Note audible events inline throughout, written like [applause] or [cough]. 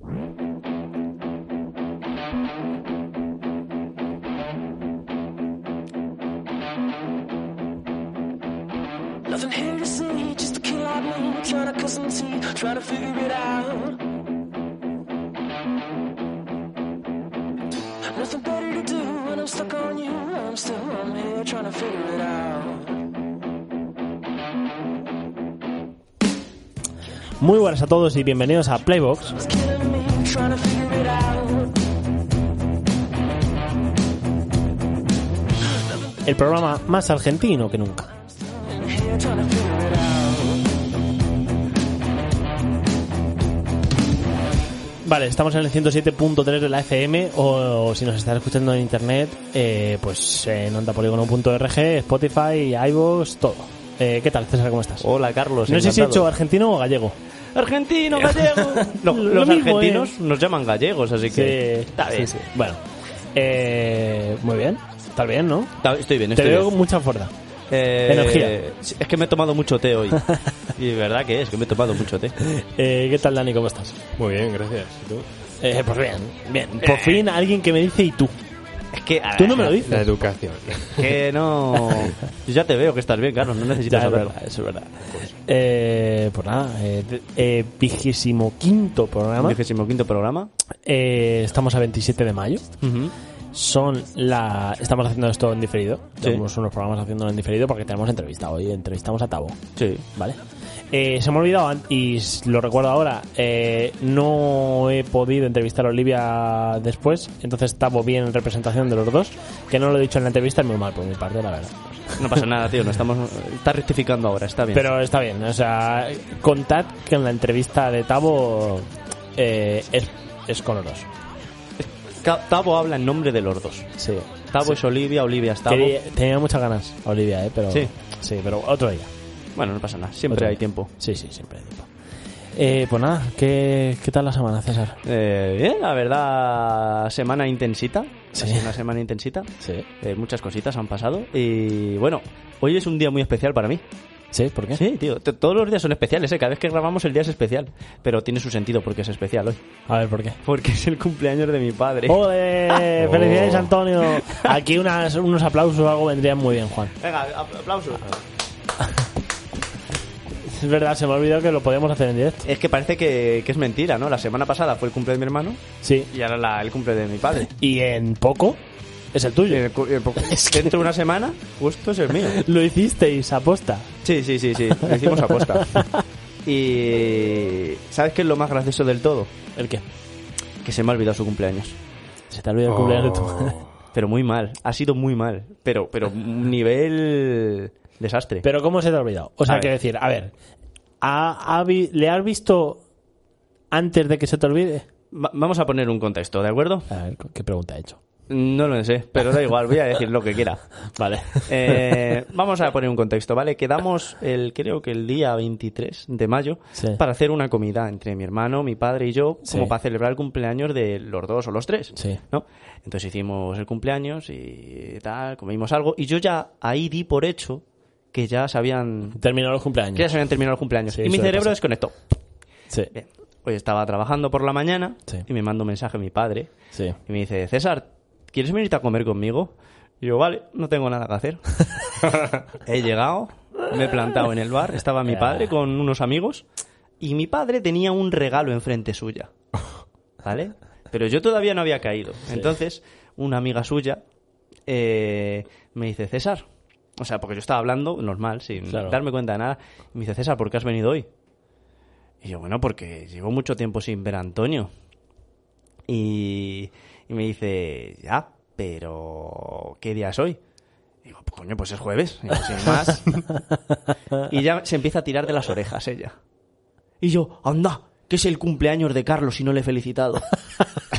Nothing here to see, just a kid like me trying to cut some teeth, trying to figure it out. Nothing better to do when I'm stuck on you. I'm still on here trying to figure it out. Muy buenas a todos y bienvenidos a Playbox. It's killing me trying to figure it out. el programa más argentino que nunca. Vale, estamos en el 107.3 de la FM o, si nos estás escuchando en internet, eh, pues en ondapoligono.org, Spotify, iVoox, todo. Eh, ¿Qué tal, César? ¿Cómo estás? Hola, Carlos. no sé si he hecho argentino o gallego. Argentino, [laughs] gallego. Lo- Lo los mismo, argentinos ¿eh? nos llaman gallegos, así que Sí, está bien. sí, sí. Bueno, eh, muy bien. Estás bien, ¿no? Está- estoy bien, Te estoy veo bien. con mucha fuerza. Eh, energía. Es que me he tomado mucho té hoy. [laughs] y verdad que es, que me he tomado mucho té. Eh, ¿Qué tal, Dani? ¿Cómo estás? Muy bien, gracias. ¿Y tú? Eh, pues bien, bien. Por fin alguien que me dice y tú. Es que... Tú no me lo La dices. educación. [laughs] Que no... Yo ya te veo que estás bien, Carlos, no necesitas Ya, es saberlo. verdad, eso es verdad. Eh, pues nada, eh, eh, vigésimo quinto programa. Vigésimo quinto programa. Eh, estamos a 27 de mayo. Ujú. Son la. Estamos haciendo esto en diferido. Sí. Tenemos unos programas haciéndolo en diferido porque tenemos entrevista hoy. Entrevistamos a Tabo. Sí. ¿Vale? Eh, se me ha olvidado y lo recuerdo ahora. eh, no he podido entrevistar a Olivia después. Entonces Tabo bien en representación de los dos. Que no lo he dicho en la entrevista, es muy mal por mi parte, la verdad. No pasa nada, tío. No estamos... Está rectificando ahora, está bien. Pero está bien, o sea, contad que en la entrevista de Tabo eh, es, es con los dos. Tabo habla en nombre de los dos. Sí. Tabo es Olivia, Olivia es. Quería- tenía muchas ganas, Olivia, ¿eh? Pero, Sí. Sí, pero otro día. Bueno, no pasa nada. Siempre hay tiempo. Sí, sí, siempre hay tiempo. Eh, pues nada, ¿qué, ¿qué tal la semana, César? Eh, bien, la verdad, semana intensita. Sí. Ha sido una semana intensita. Sí. Eh, muchas cositas han pasado. Y bueno, hoy es un día muy especial para mí. ¿Sí? ¿Por qué? Sí, tío. Todos los días son especiales, ¿eh? Cada vez que grabamos el día es especial. Pero tiene su sentido porque es especial hoy. A ver, ¿por qué? Porque es el cumpleaños de mi padre. ¡Ole! [laughs] Oh. ¡Felicidades, Antonio! Aquí unas, unos aplausos o algo vendrían muy bien, Juan. Venga, apl- aplausos. [laughs] Es verdad, se me ha olvidado que lo podíamos hacer en directo. Es que parece que, que es mentira, ¿no? La semana pasada fue el cumple de mi hermano Sí. y ahora la- el cumple de mi padre. Y en poco es el tuyo. [laughs] Dentro de una semana, justo es el mío. [laughs] Lo hicisteis aposta. Sí, sí, sí, sí. Lo hicimos a posta. Y. ¿Sabes qué es lo más gracioso del todo? ¿El qué? Que se me ha olvidado su cumpleaños. Se te ha olvidado el cumpleaños de tu Oh. madre. Pero muy mal. Ha sido muy mal. Pero, pero un nivel. Desastre. Pero ¿cómo se te ha olvidado? O sea, A ver. decir, a ver, ¿ha- ha vi- ¿le has visto antes de que se te olvide? Va- vamos a poner un contexto, ¿de acuerdo? A ver, ¿qué pregunta he hecho? No lo sé, pero da igual, voy a decir lo que quiera. [laughs] Vale. Eh, vamos a poner un contexto, ¿vale? Quedamos el, creo que el día 23 de mayo Sí. para hacer una comida entre mi hermano, mi padre y yo, Sí. como para celebrar el cumpleaños de los dos o los tres. Sí. ¿no? Entonces hicimos el cumpleaños y tal, comimos algo y yo ya ahí di por hecho que ya se habían, Terminó los cumpleaños. que ya se habían terminado los cumpleaños. Sí, y mi cerebro desconectó. Sí. Bien. Hoy estaba trabajando por la mañana Sí. y me manda un mensaje mi padre Sí. y me dice, César, ¿quieres venirte a comer conmigo? Y yo, vale, no tengo nada que hacer. [laughs] he llegado, me he plantado en el bar, estaba mi padre con unos amigos y mi padre tenía un regalo enfrente suya. ¿Vale? Pero yo todavía no había caído. Entonces, una amiga suya eh, me dice, César, o sea, porque yo estaba hablando normal, sin Claro. darme cuenta de nada, y me dice, César, ¿por qué has venido hoy? Y yo, bueno, porque llevo mucho tiempo sin ver a Antonio. Y, y me dice, ya, pero ¿qué día es hoy? Y digo, pues coño, pues es jueves, Digo, sin más. [laughs] y ya se empieza a tirar de las orejas ella. Y yo, anda, que es el cumpleaños de Carlos y no le he felicitado. [laughs]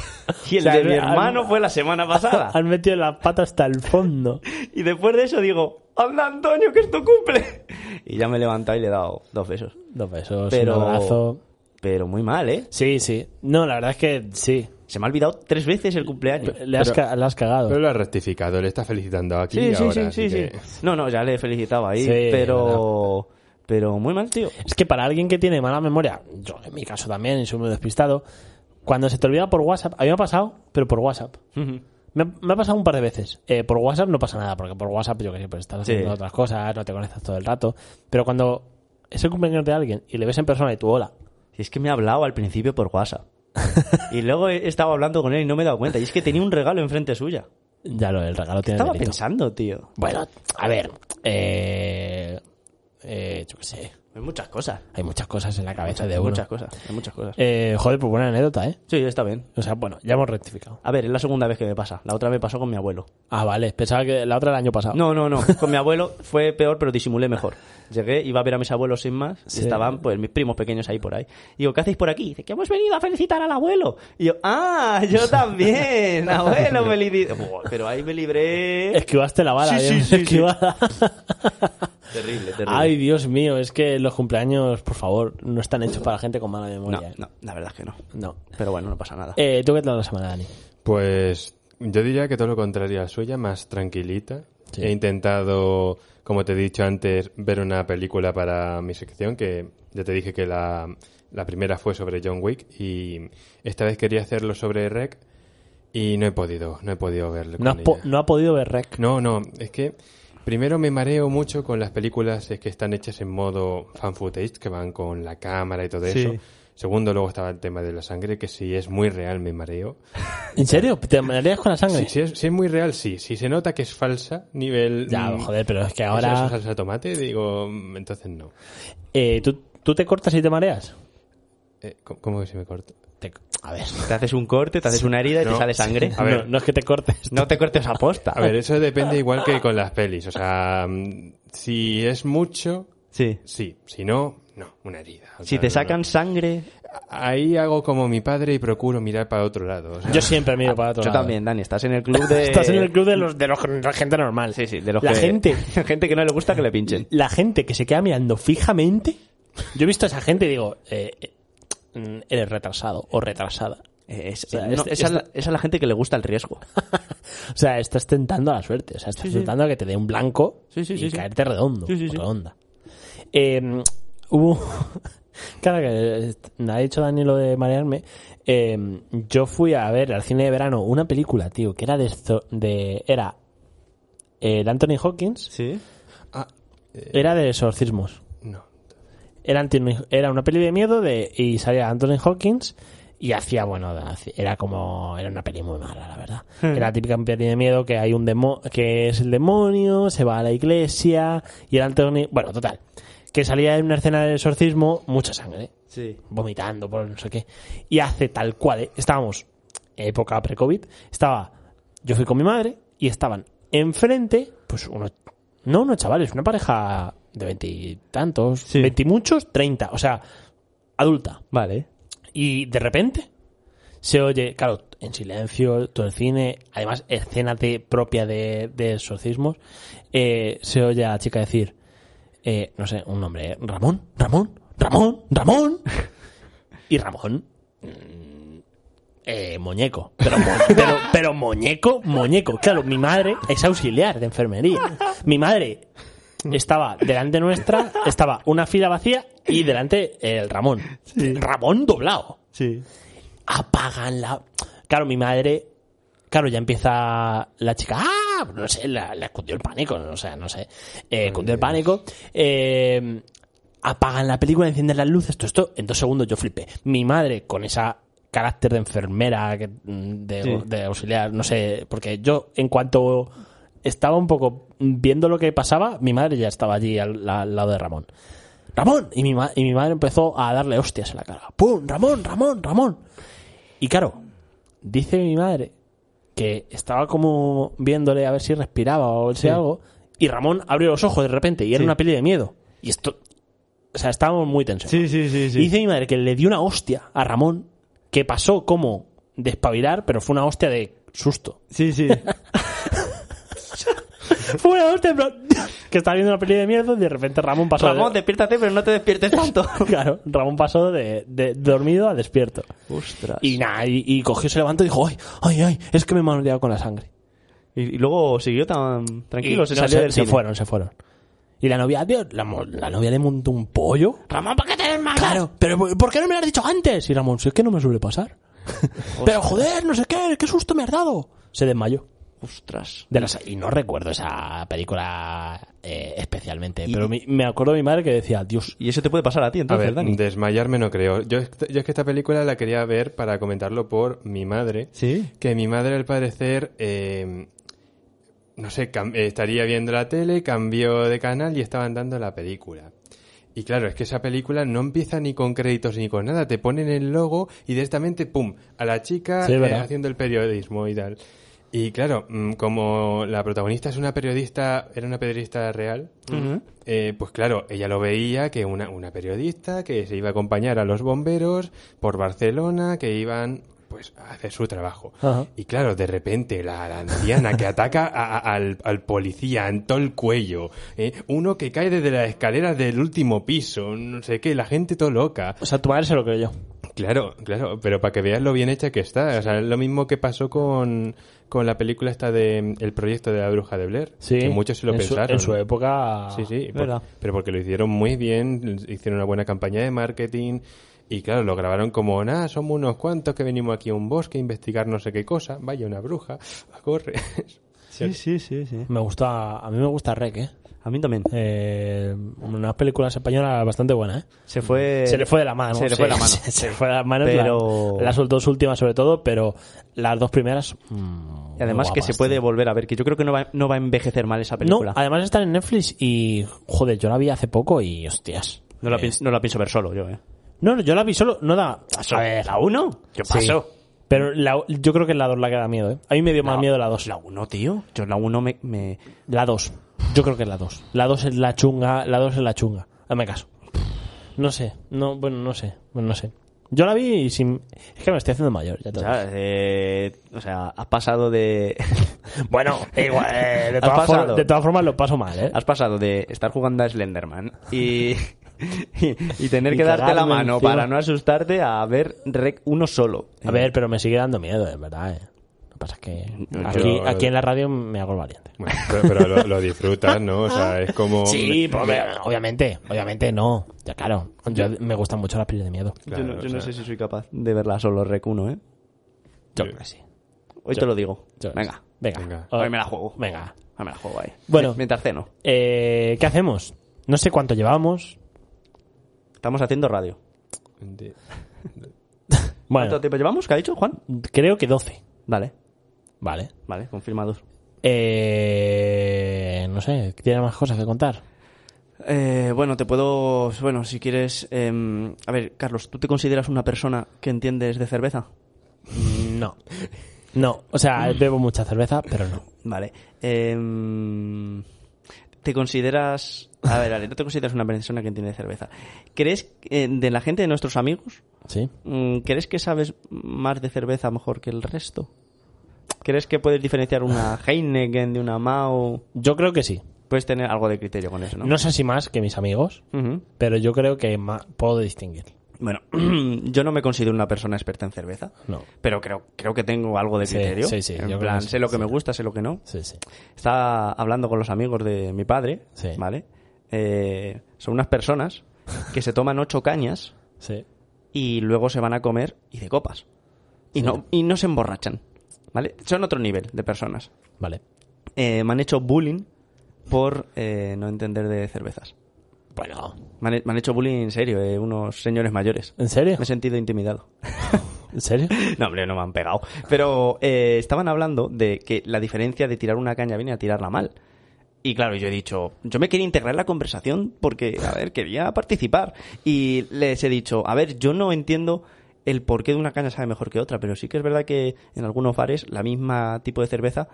y el O sea, de mi hermano fue la semana [laughs] pasada. Han metido la pata hasta el fondo. y después de eso digo, anda Antonio, que es tu cumple. y ya me he levantado y le he dado dos besos. Dos besos, Pero, un abrazo. pero muy mal, ¿eh? Sí, sí. No, la verdad es que sí. Se me ha olvidado tres veces el cumpleaños. Le has, Pero- ca- le has cagado. Pero lo ha rectificado, le está felicitando aquí Sí, y sí, ahora. sí, así sí, que- sí. No, no, ya le he felicitado ahí, Sí, pero... Pero muy mal, tío. Es que para alguien que tiene mala memoria, yo en mi caso también, y soy muy despistado, cuando se te olvida por WhatsApp, a mí me ha pasado, pero por WhatsApp. Me, me ha pasado un par de veces. Eh, por WhatsApp no pasa nada, porque por WhatsApp, yo que sé, pues estás Sí. haciendo otras cosas, no te conectas todo el rato. Pero cuando es el cumpleaños de alguien y le ves en persona y tú hola, Si es que me ha hablado al principio por WhatsApp. [laughs] y luego he estado hablando con él y no me he dado cuenta. Y es que tenía un regalo enfrente suya. ya lo el regalo tiene Estaba delito. pensando, tío. Bueno, a ver, eh, eh, yo qué sé, Hay muchas cosas. hay muchas cosas en la cabeza Hay de uno. muchas cosas. Hay muchas cosas. Eh, joder, pues buena anécdota, ¿eh? Sí, está bien. O sea, bueno, ya hemos rectificado. A ver, es la segunda vez que me pasa. La otra me pasó con mi abuelo. Ah, vale, pensaba que la otra el año pasado. No, no, no. Con mi abuelo fue peor, pero disimulé mejor. Llegué, iba a ver a mis abuelos sin más. Sí. Estaban, pues, mis primos pequeños ahí por ahí. Y digo, ¿qué hacéis por aquí? Dice, que hemos venido a felicitar al abuelo. Y yo, ¡ah! Yo [laughs] también. [laughs] Abuelo, felicito. Pero ahí me libré. Esquivaste la bala, Sí, bien sí, sí, sí. esquivada. [laughs] Terrible, terrible. Ay, Dios mío, es que los cumpleaños, por favor, no están hechos para gente con mala no, memoria. ¿eh? no, la verdad es que no. No. Pero bueno, no pasa nada. Eh, ¿Tú qué tal la semana, Dani? Pues yo diría que todo lo contrario a la suya, más tranquilita. Sí. He intentado, como te he dicho antes, ver una película para mi sección, que ya te dije que la, la primera fue sobre John Wick y esta vez quería hacerlo sobre Rec y no he podido, no he podido verlo. No, con po- ella. no ha podido ver Rec. No, no, es que primero me mareo mucho con las películas es que están hechas en modo fan footage, que van con la cámara y todo Sí. eso. Segundo, luego estaba el tema de la sangre, que si es muy real me mareo. [laughs] ¿En serio? ¿Te mareas con la sangre? Si, si es, si es muy real, sí. Si se nota que es falsa, nivel... Ya, mm, joder, pero es que ahora... eso, salsa de tomate, digo, mm, entonces no. Eh, ¿tú, ¿Tú te cortas y te mareas? Eh, ¿cómo, cómo que se me corta? Te- A ver. Te haces un corte, te haces una herida y te sale sangre. A ver. No, no es que te cortes. No te cortes a posta. A ver, eso depende igual que con las pelis. O sea, mm, si es mucho, Sí. sí. Si no, no, una herida. O Si sea, te no, sacan no. sangre... Ahí hago como mi padre y procuro mirar para otro lado. o sea, Yo siempre miro para otro Yo lado. también, Dani. Estás en el club de... [laughs] Estás en el club de los de los, la gente normal. Sí, sí, de los la que... gente, [laughs] gente que no le gusta que le pinchen. la gente que se queda mirando fijamente. Yo he visto a esa gente y digo, eh, eres retrasado o retrasada. Eh, es- O sea, no, esa, es la, esta- esa es la gente que le gusta el riesgo. [laughs] O sea, estás tentando a la suerte. O sea, estás Sí, a que te dé un blanco Sí, sí, y sí, sí. caerte redondo. Sí, sí, o sí. redonda. Eh, hubo. [laughs] claro que me ha dicho Dani lo de marearme. Eh, yo fui a ver al cine de verano una película, tío, que era de. de era. El Anthony Hawkins. Sí. ah, eh, Era de exorcismos. Era, una peli de miedo de, y salía Anthony Hawkins y hacía, bueno, era como, era una peli muy mala, la verdad. Era la típica peli de miedo que hay un demo, que es el demonio, se va a la iglesia y era Anthony, bueno, total, que salía en una escena de exorcismo, mucha sangre, Sí. vomitando por no sé qué, y hace tal cual, ¿eh? estábamos, época pre-COVID, estaba, yo fui con mi madre y estaban enfrente, pues unos, no unos chavales, una pareja de veintitantos, Sí. veintimuchos, treinta, o sea, adulta. Vale. Y de repente se oye, claro, en silencio, todo el cine, además escena de, propia de, de exorcismos, eh, se oye a la chica decir, eh, no sé, un nombre, ¿eh? Ramón, Ramón, Ramón, Ramón. Y Ramón, mm, eh, muñeco. Pero, pero, pero muñeco, muñeco. Claro, mi madre es auxiliar de enfermería. Mi madre [laughs] estaba delante nuestra, estaba una fila vacía y delante el Ramón. Ramón doblado. Sí. Apagan la. Claro, mi madre. Claro, ya empieza la chica. ¡Ah! No sé, la, la cundió el pánico. O sea, no sé. Eh, cundió el pánico. Eh, apagan la película, encienden las luces. Todo esto, en dos segundos yo flipé. Mi madre, con esa carácter de enfermera, de, Sí. de auxiliar, no sé. Porque yo, en cuanto estaba un poco viendo lo que pasaba, mi madre ya estaba allí al, al lado de Ramón. Ramón. Y mi, ma- y mi madre empezó a darle hostias en la cara. ¡Pum! Ramón, Ramón, Ramón. Y claro, dice mi madre que estaba como viéndole a ver si respiraba o si Sí. algo. Y Ramón abrió los ojos de repente y era Sí. una peli de miedo. Y esto. O sea, estábamos muy tensos. Sí, sí, sí, Y dice mi madre que le dio una hostia a Ramón que pasó como despabilar, pero fue una hostia de susto. Sí, sí. [laughs] [laughs] Fue una hostia, plan, [laughs] que estaba viendo una peli de mierda y de repente Ramón pasó. Ramón, de... despiértate, pero no te despiertes tanto. [laughs] Claro, Ramón pasó de, de dormido a despierto. Ostras. Y nada, y, y cogió, se levantó y dijo, ay, ay, ay, es que me he mareado con la sangre. Y, y luego siguió tan tranquilo, Y se no, salió del se cine. fueron, se fueron. Y la novia, tío, la, mo- la novia le montó un pollo. Ramón, ¿para qué te desmayas? Claro, pero ¿por qué no me lo has dicho antes? Y Ramón, si es que no me suele pasar. pero joder, no sé qué, qué susto me has dado. Se desmayó. Ostras. De y no recuerdo esa película eh, especialmente, pero mi- me acuerdo de mi madre que decía, Dios, Y eso te puede pasar a ti, A entonces, ver, Dani. desmayarme no creo. Yo, yo es que esta película la quería ver para comentarlo por mi madre. Sí. Que mi madre, al parecer, eh, no sé, estaría viendo la tele, cambió de canal y estaban dando la película. Y claro, es que esa película no empieza ni con créditos ni con nada. Te ponen el logo y directamente, ¡pum!, a la chica Sí, eh, haciendo el periodismo y tal. Y claro, mm, como la protagonista es una periodista, era una periodista real, eh, pues claro, ella lo veía que una, una periodista que se iba a acompañar a los bomberos por Barcelona, que iban pues a hacer su trabajo. Y claro, de repente la, la anciana que ataca a- a- al, al policía en todo el cuello, ¿eh? uno que cae desde las escaleras del último piso, no sé qué, la gente todo loca. o sea, tu madre se lo creyó. Claro, claro, pero para que veas lo bien hecha que está. O sea, es lo mismo que pasó con, con la película esta de El proyecto de la bruja de Blair. Sí, Que muchos se lo en su- pensaron. en su época. Sí, sí, por- pero porque lo hicieron muy bien, hicieron una buena campaña de marketing y claro, lo grabaron como, nada, somos unos cuantos que venimos aquí a un bosque a investigar no sé qué cosa, vaya una bruja, [laughs] corre. Sí, sí, sí, sí. Me gusta, a mí me gusta Rec, ¿eh? A mí también. Eh, unas películas españolas bastante buenas, ¿eh? Se fue... se le fue de la mano. Se le fue de la mano. Se, [laughs] se le fue de las manos. Pero- La, las dos últimas sobre todo, pero las dos primeras... mm, Y además que se puede volver a ver, que yo creo que no va, no va a envejecer mal esa No, película. además están en Netflix y... Joder, yo la vi hace poco y hostias. no, la Eh, pienso, no la pienso ver solo yo, eh. No, no, yo la vi solo... No da... A ver, ¿La 1? ¿Qué sí. pasó? Pero la- yo creo que la 2 la que da miedo, ¿eh? A mí me dio más La- miedo la 2. La 1, tío. Yo la 1 me, me... La 2. Yo creo que es la 2. La 2 es la chunga, la 2 es la chunga. Hazme caso. No sé, no, bueno, no sé, bueno, no sé. Yo la vi y sin... Es que me estoy haciendo mayor, ya te O sea, eh, o sea, has pasado de... [laughs] Bueno, igual, eh, de, todas de formas lo paso mal, ¿eh? Has pasado de estar jugando a Slenderman y, [laughs] y, y tener Y que darte la mano encima. para no asustarte a ver Rec uno solo. A ver, pero me sigue dando miedo, es verdad, ¿eh? Lo que pasa es que Yo- aquí, aquí en la radio me hago el valiente. Bueno, pero pero lo, lo disfrutas, ¿no? O sea, [laughs] es como... Sí, pues, obviamente, obviamente no. Ya claro, yo, me gustan mucho las pelis de miedo. Claro, yo no, yo o no sea- sé si soy capaz de verla solo Rec 1, ¿eh? Yo creo que sí. Hoy Yo- te lo digo. Yo- Venga, Venga. Venga. hoy me la juego. Venga. Hoy me la juego ahí. Bueno. Mientras ceno. Eh, ¿Qué hacemos? No sé cuánto llevamos. Estamos haciendo radio. [laughs] Bueno, ¿Cuánto tiempo llevamos? ¿Qué ha dicho Juan? creo que 12. Vale, Vale. vale, confirmados. Eh, no sé, ¿tiene más cosas que contar? Eh, bueno, te puedo... Bueno, si quieres... em, a ver, Carlos, ¿tú te consideras una persona que entiendes de cerveza? No. No, o sea, [laughs] bebo mucha cerveza, pero no. Vale. Em, ¿Te consideras... A ver, no te consideras una persona que entiende de cerveza. ¿Crees eh, de la gente de nuestros amigos? ¿Sí? mm, ¿Crees que sabes más de cerveza mejor que el resto? ¿Crees que puedes diferenciar una [laughs] Heineken de una Mao? Yo creo que sí. Puedes tener algo de criterio con eso, ¿no? No sé si más que mis amigos, pero yo creo que puedo distinguir. Bueno, [clears throat] yo no me considero una persona experta en cerveza, No. pero creo, creo que tengo algo de Sí, criterio. sí, sí, yo En plan, sí, sé lo que sí. me gusta, sé lo que no. Sí, sí. Estaba hablando con los amigos de mi padre, Sí. ¿vale? Eh, son unas personas que se toman ocho cañas Sí. y luego se van a comer y de copas. Y, no, y no se emborrachan, ¿vale? Son otro nivel de personas. Vale. Eh, me han hecho bullying por eh, no entender de cervezas. Bueno, Me han, me han hecho bullying en serio, eh, unos señores mayores. ¿en serio? Me he sentido intimidado. [laughs] ¿En serio? [laughs] No, hombre, no me han pegado. Pero eh, estaban hablando de que la diferencia de tirar una caña viene a tirarla mal. Y claro, yo he dicho, yo me quería integrar en la conversación porque, a ver, quería participar. Y les he dicho, a ver, yo no entiendo el porqué de una caña sabe mejor que otra, pero sí que es verdad que en algunos bares la misma tipo de cerveza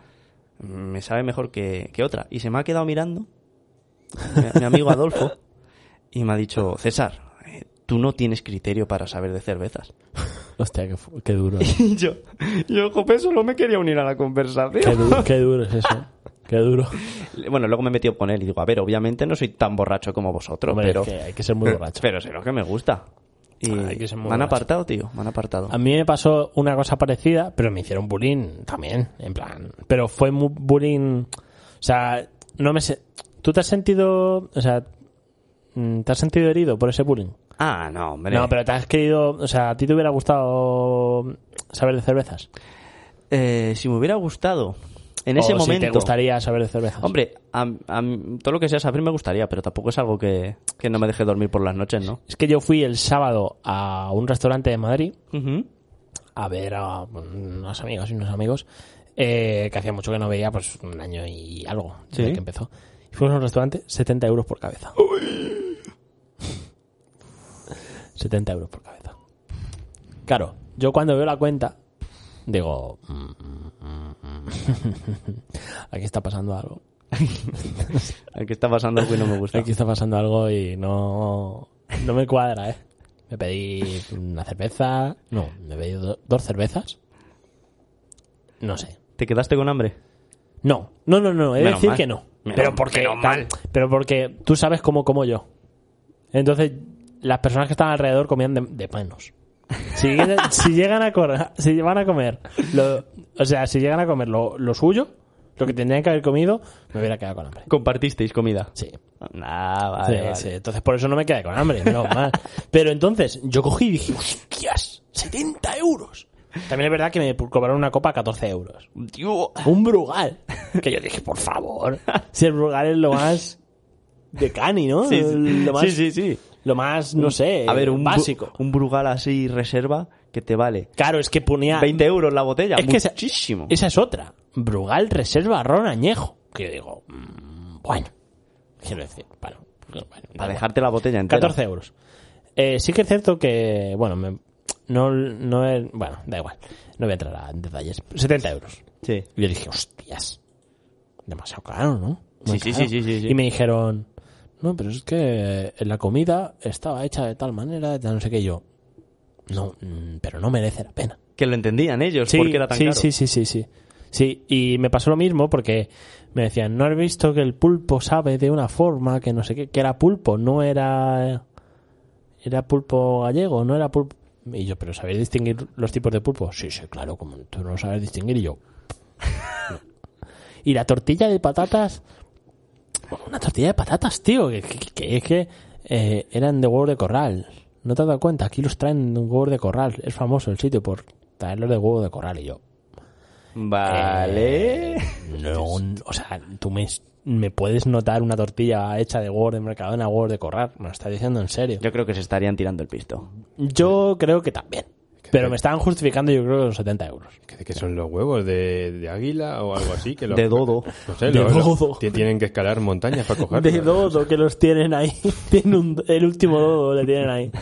me sabe mejor que, que otra. Y se me ha quedado mirando mi, mi amigo Adolfo y me ha dicho, César, eh, tú no tienes criterio para saber de cervezas. [laughs] Hostia, qué, duro. [laughs] Y yo, yo, jope, solo me quería unir a la qué, conversación. qué duro es eso. Qué duro. [laughs] Bueno, luego me he metido con él y digo, a ver, obviamente no soy tan borracho como vosotros, Hombre, pero, es que hay que ser muy borracho. pero sé lo que me gusta. Y que me han apartado, tío, me han apartado. A mí me pasó una cosa parecida, pero me hicieron bullying también, en plan. Pero fue muy bullying. O sea, no me sé. ¿Tú te has sentido. O sea, mm, ¿te has sentido herido por ese bullying? Ah, no, hombre. No, pero te has querido. O sea, ¿a ti te hubiera gustado saber de cervezas? Eh, si me hubiera gustado, en ese O momento... Si te gustaría saber de cervezas. Hombre, a, a- todo lo que sea saber me gustaría, pero tampoco es algo que, que no me deje dormir por las noches, ¿no? Es que yo fui el sábado a un restaurante de Madrid a ver a unas amigas y unos amigos eh, que hacía mucho que no veía, pues un año y algo desde Sí. que empezó. Y fuimos a un restaurante, 70 euros por cabeza. 70 euros por cabeza. Claro, yo cuando veo la cuenta, digo, mm, mm, mm, aquí está pasando algo. [laughs] Aquí está pasando algo y no me gusta. Aquí está pasando algo y no, no me cuadra, ¿eh? Me pedí una cerveza, no, me pedí do- dos cervezas. No sé. ¿Te quedaste con hambre? No, no, no, no, he de decir mal. que no. Menos- pero porque mal. pero porque tú sabes cómo como yo. Entonces, las personas que estaban alrededor comían de, de menos. Si, llegan- si llegan a comer, si van a comer, lo- o sea, si llegan a comer lo, lo suyo, lo que tendrían que haber comido, me hubiera quedado con hambre. ¿Compartisteis comida? Sí. Ah, vale, Sí, vale. sí. Entonces por eso no me quedé con hambre, menos [laughs] mal. Pero entonces yo cogí y dije, hostias, 70 euros. También es verdad que me cobraron una copa a 14 euros. Tío, Un Brugal. Que yo dije, por favor. [laughs] Si el Brugal es lo más de cani, ¿no? Sí, sí. Lo más, sí, sí, sí. Lo más, no sé, A ver, un, básico. un Brugal así reserva que te vale Claro, es que ponía... 20 euros la botella. Es que esa- muchísimo. Esa es otra. Brugal reserva ron añejo. Que yo digo, mm, bueno. Quiero decir, bueno. bueno, Para dejarte la botella entera. 14 euros. Eh, sí que es cierto que, bueno, me- no, no es, bueno, da igual. No voy a entrar a- en detalles. 70 euros. Sí. Y yo dije, hostias, demasiado caro, ¿no? Sí, sí, caro. sí, sí, sí, sí. Y me dijeron, no, pero es que la comida estaba hecha de tal manera, de tal no sé qué yo. No, mm, pero no merece la pena. Que lo entendían ellos, Sí, porque era tan sí, caro. sí, sí, sí, sí. Sí, y me pasó lo mismo porque me decían, ¿no has visto que el pulpo sabe de una forma que no sé qué? Que era pulpo, no era... Era pulpo gallego, no era pulpo... Y yo, ¿pero sabéis distinguir los tipos de pulpo? Sí, sí, claro, como tú no lo sabes distinguir y yo... no. [laughs] Y la tortilla de patatas... Una tortilla de patatas, tío, que, que- que es que eh, eran de huevo de corral. ¿No te has dado cuenta? Aquí los traen de huevos de corral. Es famoso el sitio por traerlos de huevo de corral. Y yo, Vale. eh, no, o sea, tú me, me puedes notar una tortilla hecha de huevos de Mercadona, huevos de corral. Me lo estás diciendo en serio. Yo creo que se estarían tirando el pisto. Yo creo que también. Pero me estaban justificando yo creo que los 70 euros. ¿Qué, qué son los huevos? ¿De, de águila o algo así? Que los- De dodo. [laughs] No sé, De los- los- dodo. ti- tienen que escalar montañas para cogerlos. De dodo que los tienen ahí. [laughs] Tienen un- el último dodo le tienen ahí. [laughs]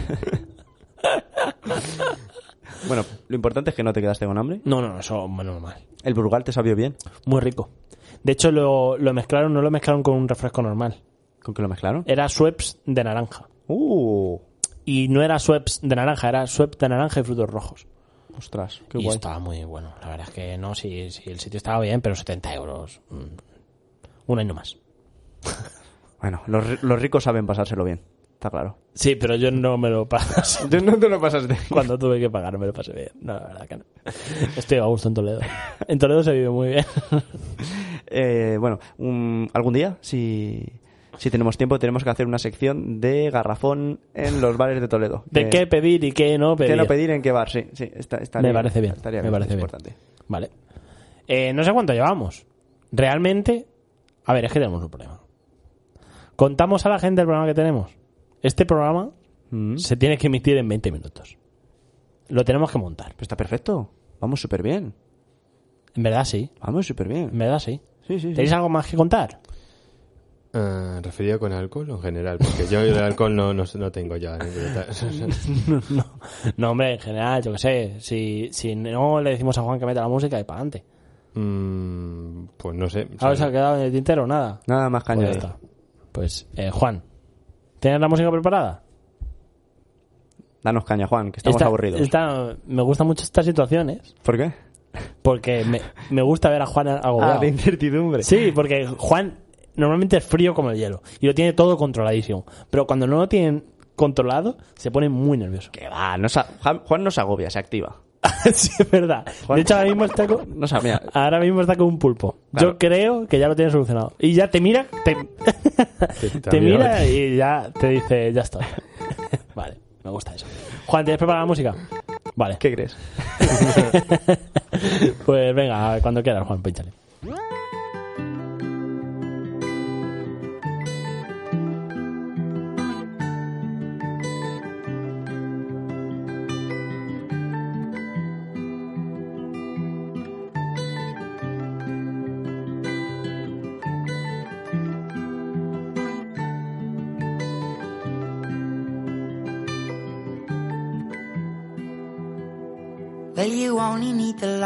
Bueno, lo importante es que no te quedaste con hambre. No, no, eso bueno, normal. El Brugal te sabió bien. Muy rico. De hecho, lo, lo mezclaron, no lo mezclaron con un refresco normal. ¿Con qué lo mezclaron? Era Schweppes de naranja. Uh, Y no era Schweppes de naranja, era Schweppes de naranja y frutos rojos. ostras, qué y guay. estaba muy bueno. La verdad es que no, sí, el sitio estaba bien, pero 70 euros. mm, Un año más. [laughs] Bueno, los, los ricos saben pasárselo bien, está claro. Sí, pero yo no me lo [laughs] pasé. Yo no te lo pasaste. [laughs] Cuando tuve que pagar me lo pasé bien. No, la verdad que no. Estoy a gusto en Toledo. En Toledo se vive muy bien. Eh, bueno, un- algún día, si, si tenemos tiempo, tenemos que hacer una sección de garrafón en los bares de Toledo. ¿De qué pedir y qué no pedir? ¿Qué no pedir en qué bar? Sí, sí, está, estaría Me parece bien. Estaría me parece bien. importante. Vale. Eh, no sé cuánto llevamos. Realmente, a ver, es que tenemos un problema. Contamos a la gente el programa que tenemos. Este programa Mm. se tiene que emitir en 20 minutos. Lo tenemos que montar. Está perfecto. Vamos súper bien. En verdad sí. Vamos súper bien. En verdad sí. Sí, sí, sí. ¿Tenéis algo más que contar? Ah, ¿Referido con alcohol o en general? Porque yo el alcohol no, no, no tengo ya. [laughs] no, no, hombre, en general, yo qué sé. Si, si no le decimos a Juan que meta la música y para adelante. Mm, pues no sé. ¿Ahora se ha quedado en el tintero? Nada. Nada más Pues caña. está. Pues, eh, Juan, ¿Tienes la música preparada? Danos caña, Juan, que estamos Esta- aburridos. esta- me gustan mucho estas situaciones ¿Por qué? porque me, me gusta ver a Juan agobiado. Ah, de incertidumbre. Sí, porque Juan normalmente es frío como el hielo y lo tiene todo controladísimo. Pero cuando no lo tienen controlado, se pone muy nervioso. Que va, no se- Juan, Juan no se agobia, se activa. [laughs] sí, es verdad. Juan- De hecho, ahora mismo está con, No se mira, [laughs] ahora mismo está con un pulpo. Claro. Yo creo que ya lo tiene solucionado. Y ya te mira, te, te [laughs] mira y ya te dice, ya está. vale, me gusta eso. Juan, ¿tienes preparada la música? Vale. ¿Qué crees? Pues venga, cuando quieras, Juan, pinchale.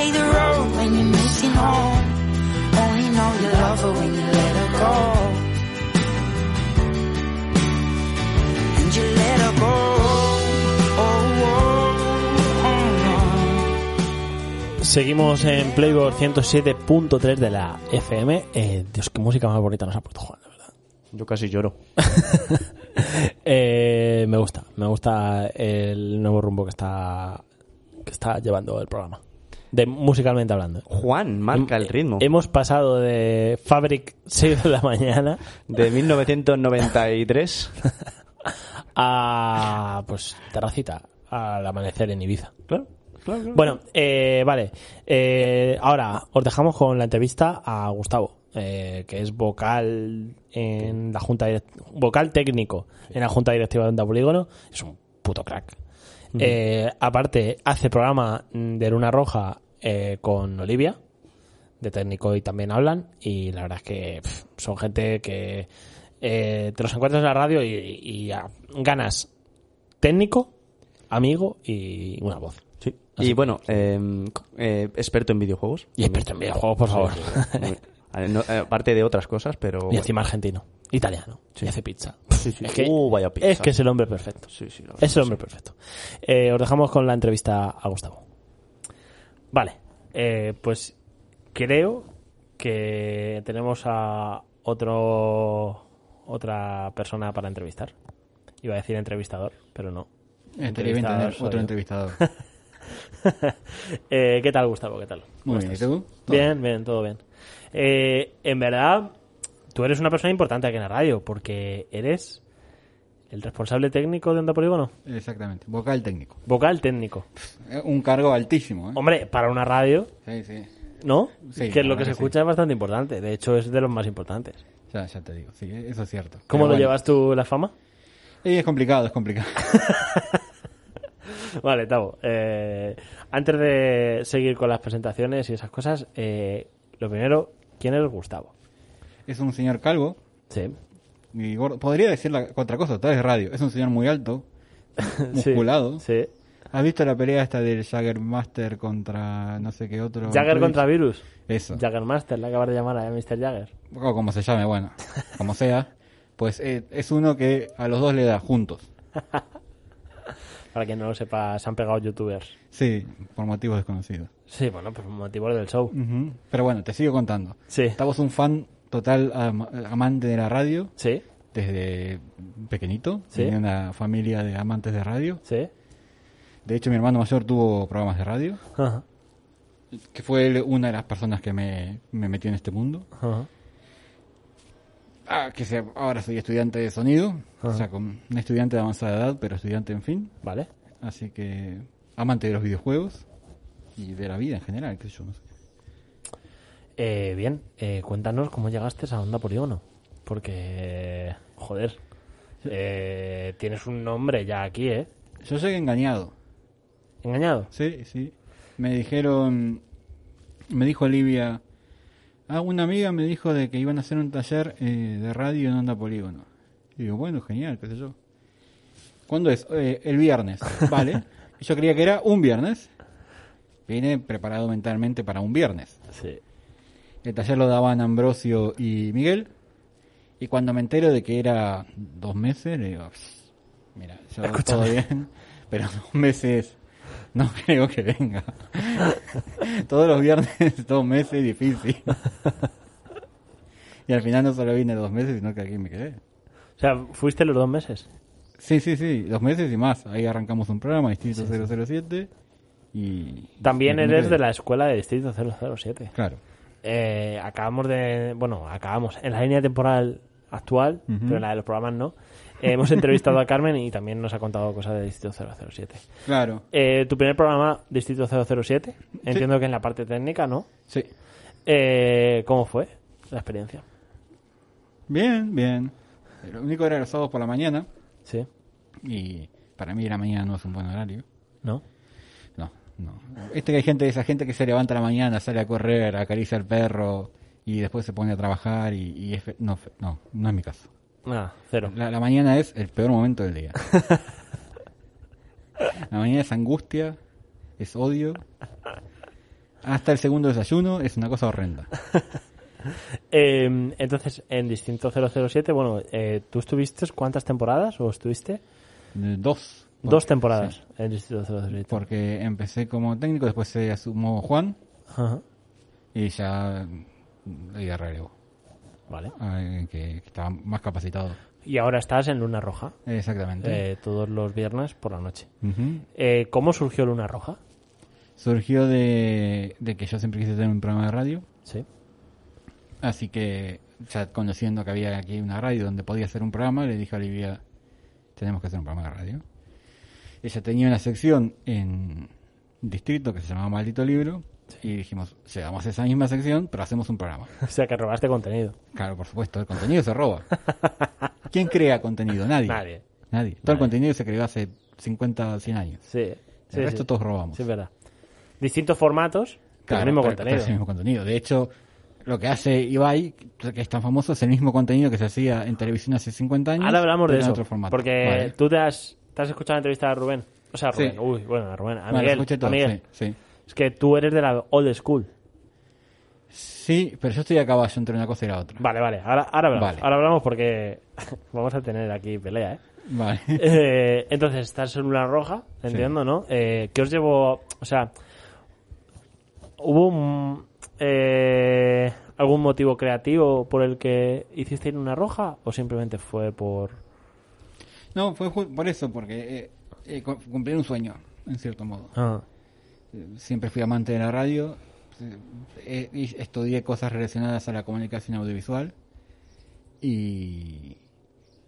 Hate the road when you're missing home Only know you love her when you let her go And you let her go oh, oh, oh, Seguimos en Playboy 107.3 de la FM. Eh, Dios, qué música más bonita nos ha puesto Juan, de verdad. Yo casi lloro. [laughs] Eh, me gusta, me gusta el nuevo rumbo que está que está llevando el programa. De musicalmente hablando. Juan marca el ritmo. Hemos pasado de Fabric [laughs] 6 de la mañana De 1993. [laughs] a pues terracita al amanecer en Ibiza. Claro, claro, claro. Bueno, eh, vale. Eh, ahora os dejamos con la entrevista a Gustavo, eh, que es vocal en la junta vocal técnico en la junta directiva de Onda Polígono. Es un puto crack. Eh, aparte, hace programa de Luna Roja eh, con Olivia, de técnico y también hablan. Y la verdad es que pff, son gente que eh, te los encuentras en la radio y, y a- ganas técnico, amigo y una voz. Sí. Y bueno, eh, eh, experto en videojuegos. Y experto en videojuegos, por favor. [laughs] no, eh, aparte de otras cosas, pero... Y encima argentino. Italiano. Y hace pizza. Sí, sí. Es que, Uh, vaya pizza. es que es el hombre perfecto. Sí, sí, Es el hombre perfecto. Eh, os dejamos con la entrevista a Gustavo. Vale. eh, pues creo que tenemos a otro otra persona para entrevistar. Iba a decir entrevistador, pero no. Entrevistador otro yo. entrevistador. [laughs] [laughs] Eh, ¿Qué tal, Gustavo? ¿Qué tal? Muy bien, ¿y tú? Bien, bien, todo bien. Eh, en verdad, tú eres una persona importante aquí en la radio, porque eres el responsable técnico de Onda Polígono. Exactamente, vocal técnico. Vocal técnico. Eh, Un cargo altísimo, ¿eh? Hombre, para una radio, Sí, sí. ¿no? Sí, que lo que se que sí. escucha es bastante importante. De hecho, es de los más importantes. Ya, ya te digo, sí, eso es cierto. ¿Cómo Pero lo bueno. llevas tú la fama? Y es complicado, es complicado. [laughs] [laughs] Vale, Tavo. eh, antes de seguir con las presentaciones y esas cosas, eh, lo primero, ¿quién es Gustavo? es un señor calvo Sí. y gordo. Podría decir la otra cosa, tal vez radio. Es un señor muy alto, [laughs] musculado. Sí. ¿Has visto la pelea esta del Jaggermaster contra no sé qué otro? Jagger contra Virus. Eso. Jaggermaster, le acabas de llamar a Mr. Jagger. O como se llame, bueno, como sea. [laughs] Pues eh, es uno que a los dos le da juntos. Para quien no lo sepa, se han pegado youtubers. Sí, por motivos desconocidos. Sí, bueno, por motivos del show. Pero bueno, te sigo contando. Sí. Estamos un fan total am- amante de la radio Sí, desde pequeñito. Sí. Tenía una familia de amantes de radio. sí. De hecho, mi hermano mayor tuvo programas de radio, Ajá, que fue una de las personas que me, me metió en este mundo. ajá. Ah, que sea, ahora soy estudiante de sonido, o sea, con un estudiante de avanzada edad, pero estudiante en fin. Vale. Así que amante de los videojuegos y de la vida en general, qué sé yo, no sé. Eh, bien, eh, cuéntanos cómo llegaste a Onda Polígono. Porque, joder, eh, tienes un nombre ya aquí, ¿eh? Yo llegué engañado. ¿Engañado? Sí, sí. Me dijeron, me dijo Olivia, ah, una amiga me dijo de que iban a hacer un taller eh, de radio en Onda Polígono. Y digo, bueno, genial, qué sé yo. ¿Cuándo es? "Eh, el viernes. [laughs] Vale. Y yo creía que era un viernes. Vine preparado mentalmente para un viernes. Sí. El taller lo daban Ambrosio y Miguel. Y cuando me entero de que era dos meses, le digo, "Pss, mira, yo todo bien, [laughs] pero dos meses no creo que venga. Todos los viernes, [laughs] dos meses, difícil. y al final no solo vine dos meses, sino que aquí me quedé. O sea, fuiste los dos meses. Sí, sí, sí, dos meses y más. Ahí arrancamos un programa, Distrito 007. Y. También y aquí me eres de la escuela de Distrito 007. Claro. Eh, acabamos de. Bueno, acabamos. En la línea temporal actual, pero en la de los programas no. Hemos [laughs] entrevistado a Carmen y también nos ha contado cosas de Distrito 007. Claro. Eh, tu primer programa, Distrito 007. Entiendo que en la parte técnica, ¿no? Sí. Eh, ¿Cómo fue la experiencia? Bien, bien. Lo único era los sábados por la mañana. Sí. Y para mí la mañana no es un buen horario. ¿No? No, no. Este que hay gente, esa gente que se levanta a la mañana, sale a correr, acaricia al perro y después se pone a trabajar y, y es fe- no, fe- no, no es mi caso. Nada, cero. La, la mañana es el peor momento del día. la mañana es angustia, es odio. Hasta el segundo desayuno es una cosa horrenda. [laughs] Eh, entonces, en Distinto 007, bueno, eh, ¿tú estuviste cuántas temporadas o estuviste? Eh, Dos. Dos Por- temporadas sí, en Distinto 007. porque empecé como técnico, después se asumó Juan Ajá. y ya le di relevo. Vale. a alguien que, que estaba más capacitado. Y ahora estás en Luna Roja, Exactamente. eh, todos los viernes por la noche. Eh, ¿Cómo surgió Luna Roja? Surgió de, de que yo siempre quise tener un programa de radio, Sí. así que ya conociendo que había aquí una radio donde podía hacer un programa, le dije a Olivia, tenemos que hacer un programa de radio. Ella tenía una sección en Distrito que se llamaba Maldito Libro, y dijimos, llevamos esa misma sección, pero hacemos un programa. [laughs] O sea, que robaste contenido. Claro, por supuesto, el contenido se roba. [laughs] ¿Quién crea contenido? Nadie. Nadie. Nadie. Todo Nadie. el contenido se creó hace 50, 100 años. Sí. El sí, resto sí. todos robamos. Sí, es verdad. Distintos formatos, pero Claro, el mismo pero- pero contenido. es el mismo contenido. De hecho, lo que hace Ibai, que es tan famoso, es el mismo contenido que se hacía en televisión hace 50 años. Ahora hablamos de pero en eso. otro formato. Porque Vale. tú te has, te has escuchado la entrevista a Rubén. O sea, a Sí. Rubén. Uy, bueno, a Rubén. A Bueno, Miguel. escuché a todo, Miguel. sí, sí. Es que tú eres de la old school. Sí, pero yo estoy a caballo entre una cosa y la otra. Vale, vale. Ahora, ahora hablamos. Vale. Ahora hablamos porque [laughs] vamos a tener aquí pelea, ¿eh? Vale. [laughs] Eh, entonces, estás en una roja, entiendo, ¿no? Eh, ¿Qué os llevó? O sea, ¿hubo un, eh, algún motivo creativo por el que hiciste en una roja o simplemente fue por... No, fue por eso, porque eh, eh, cu- cumplir un sueño, en cierto modo. Ah, siempre fui amante de la radio, eh, y estudié cosas relacionadas a la comunicación audiovisual y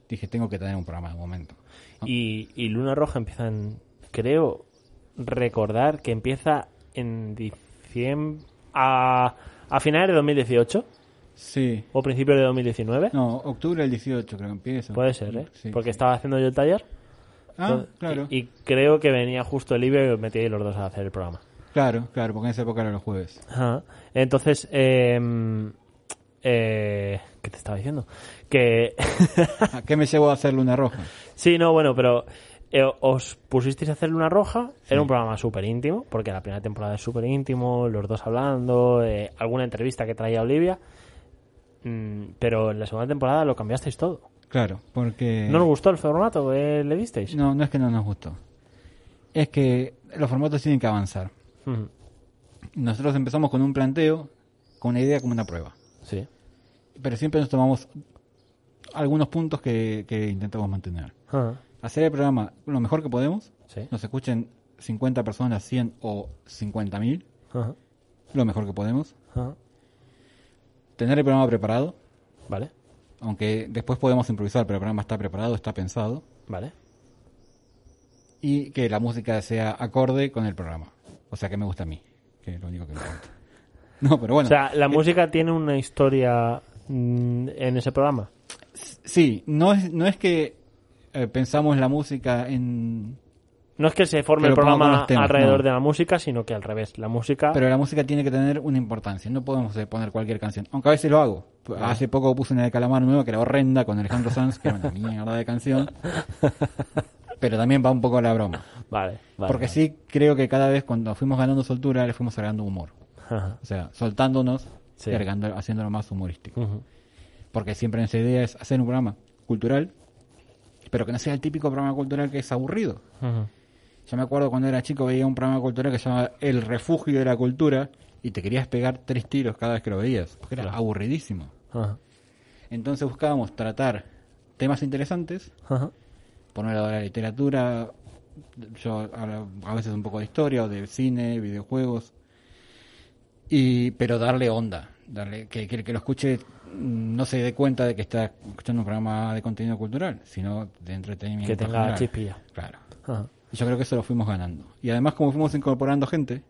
dije, tengo que tener un programa de momento. ¿no? Y, y Luna Roja empieza en. Creo recordar que empieza en diciembre. A, a finales de 2018 Sí. o principios de 2019. No, octubre del 18 creo que empieza. Puede ser, ¿eh? Sí, Porque sí. estaba haciendo yo el taller. Ah, Entonces- claro. Y, y creo que venía justo el IBE y os metí ahí los dos a hacer el programa. Claro, claro, porque en esa época era los jueves. Ajá. Entonces, eh, eh, ¿qué te estaba diciendo? Que [laughs] ¿A qué me llevó a hacer Luna Roja? sí, no, bueno, pero eh, os pusisteis a hacer Luna Roja. Era un programa súper íntimo, porque la primera temporada es súper íntimo, los dos hablando, eh, alguna entrevista que traía Olivia. Mm, pero en la segunda temporada lo cambiasteis todo. Claro, porque... ¿No os gustó el formato que le disteis? No, no es que no nos gustó. Es que los formatos tienen que avanzar. Nosotros empezamos con un planteo, con una idea como una prueba. Sí. Pero siempre nos tomamos algunos puntos que, que intentamos mantener. Hacer el programa lo mejor que podemos. Sí. Nos escuchen 50 personas, 100 o 50 mil. Lo mejor que podemos. Tener el programa preparado. Vale. Aunque después podemos improvisar, pero el programa está preparado, está pensado. Vale. Y que la música sea acorde con el programa. O sea, que me gusta a mí. Que es lo único que me importa. [laughs] No, pero bueno. O sea, la música tiene una historia mm, en ese programa. Sí, no es, no es que eh, pensamos la música en... No es que se forme Que el programa temas, alrededor no. de la música, sino que al revés. La música. Pero la música tiene que tener una importancia. No podemos eh, poner cualquier canción. Aunque a veces lo hago. Hace poco puse una de Calamar nueva que era horrenda con Alejandro Sanz, que era una mierda de canción. [laughs] Pero también va un poco a la broma. Vale, vale. Porque sí creo que cada vez cuando fuimos ganando soltura le fuimos agregando humor. Ajá. O sea, soltándonos Sí. y agregando, haciéndolo más humorístico. Porque siempre nuestra idea es hacer un programa cultural, pero que no sea el típico programa cultural que es aburrido. Yo me acuerdo cuando era chico veía un programa cultural que se llamaba El Refugio de la Cultura y te querías pegar tres tiros cada vez que lo veías, porque era aburridísimo. Ajá. Entonces buscábamos tratar temas interesantes, Ajá. lado la literatura, yo a veces un poco de historia o de cine, videojuegos, y pero darle onda, darle que, que el que lo escuche no se dé cuenta de que está escuchando un programa de contenido cultural, sino de entretenimiento. Que tenga chispilla. Claro. Ajá. Y yo creo que eso lo fuimos ganando. Y además como fuimos incorporando gente,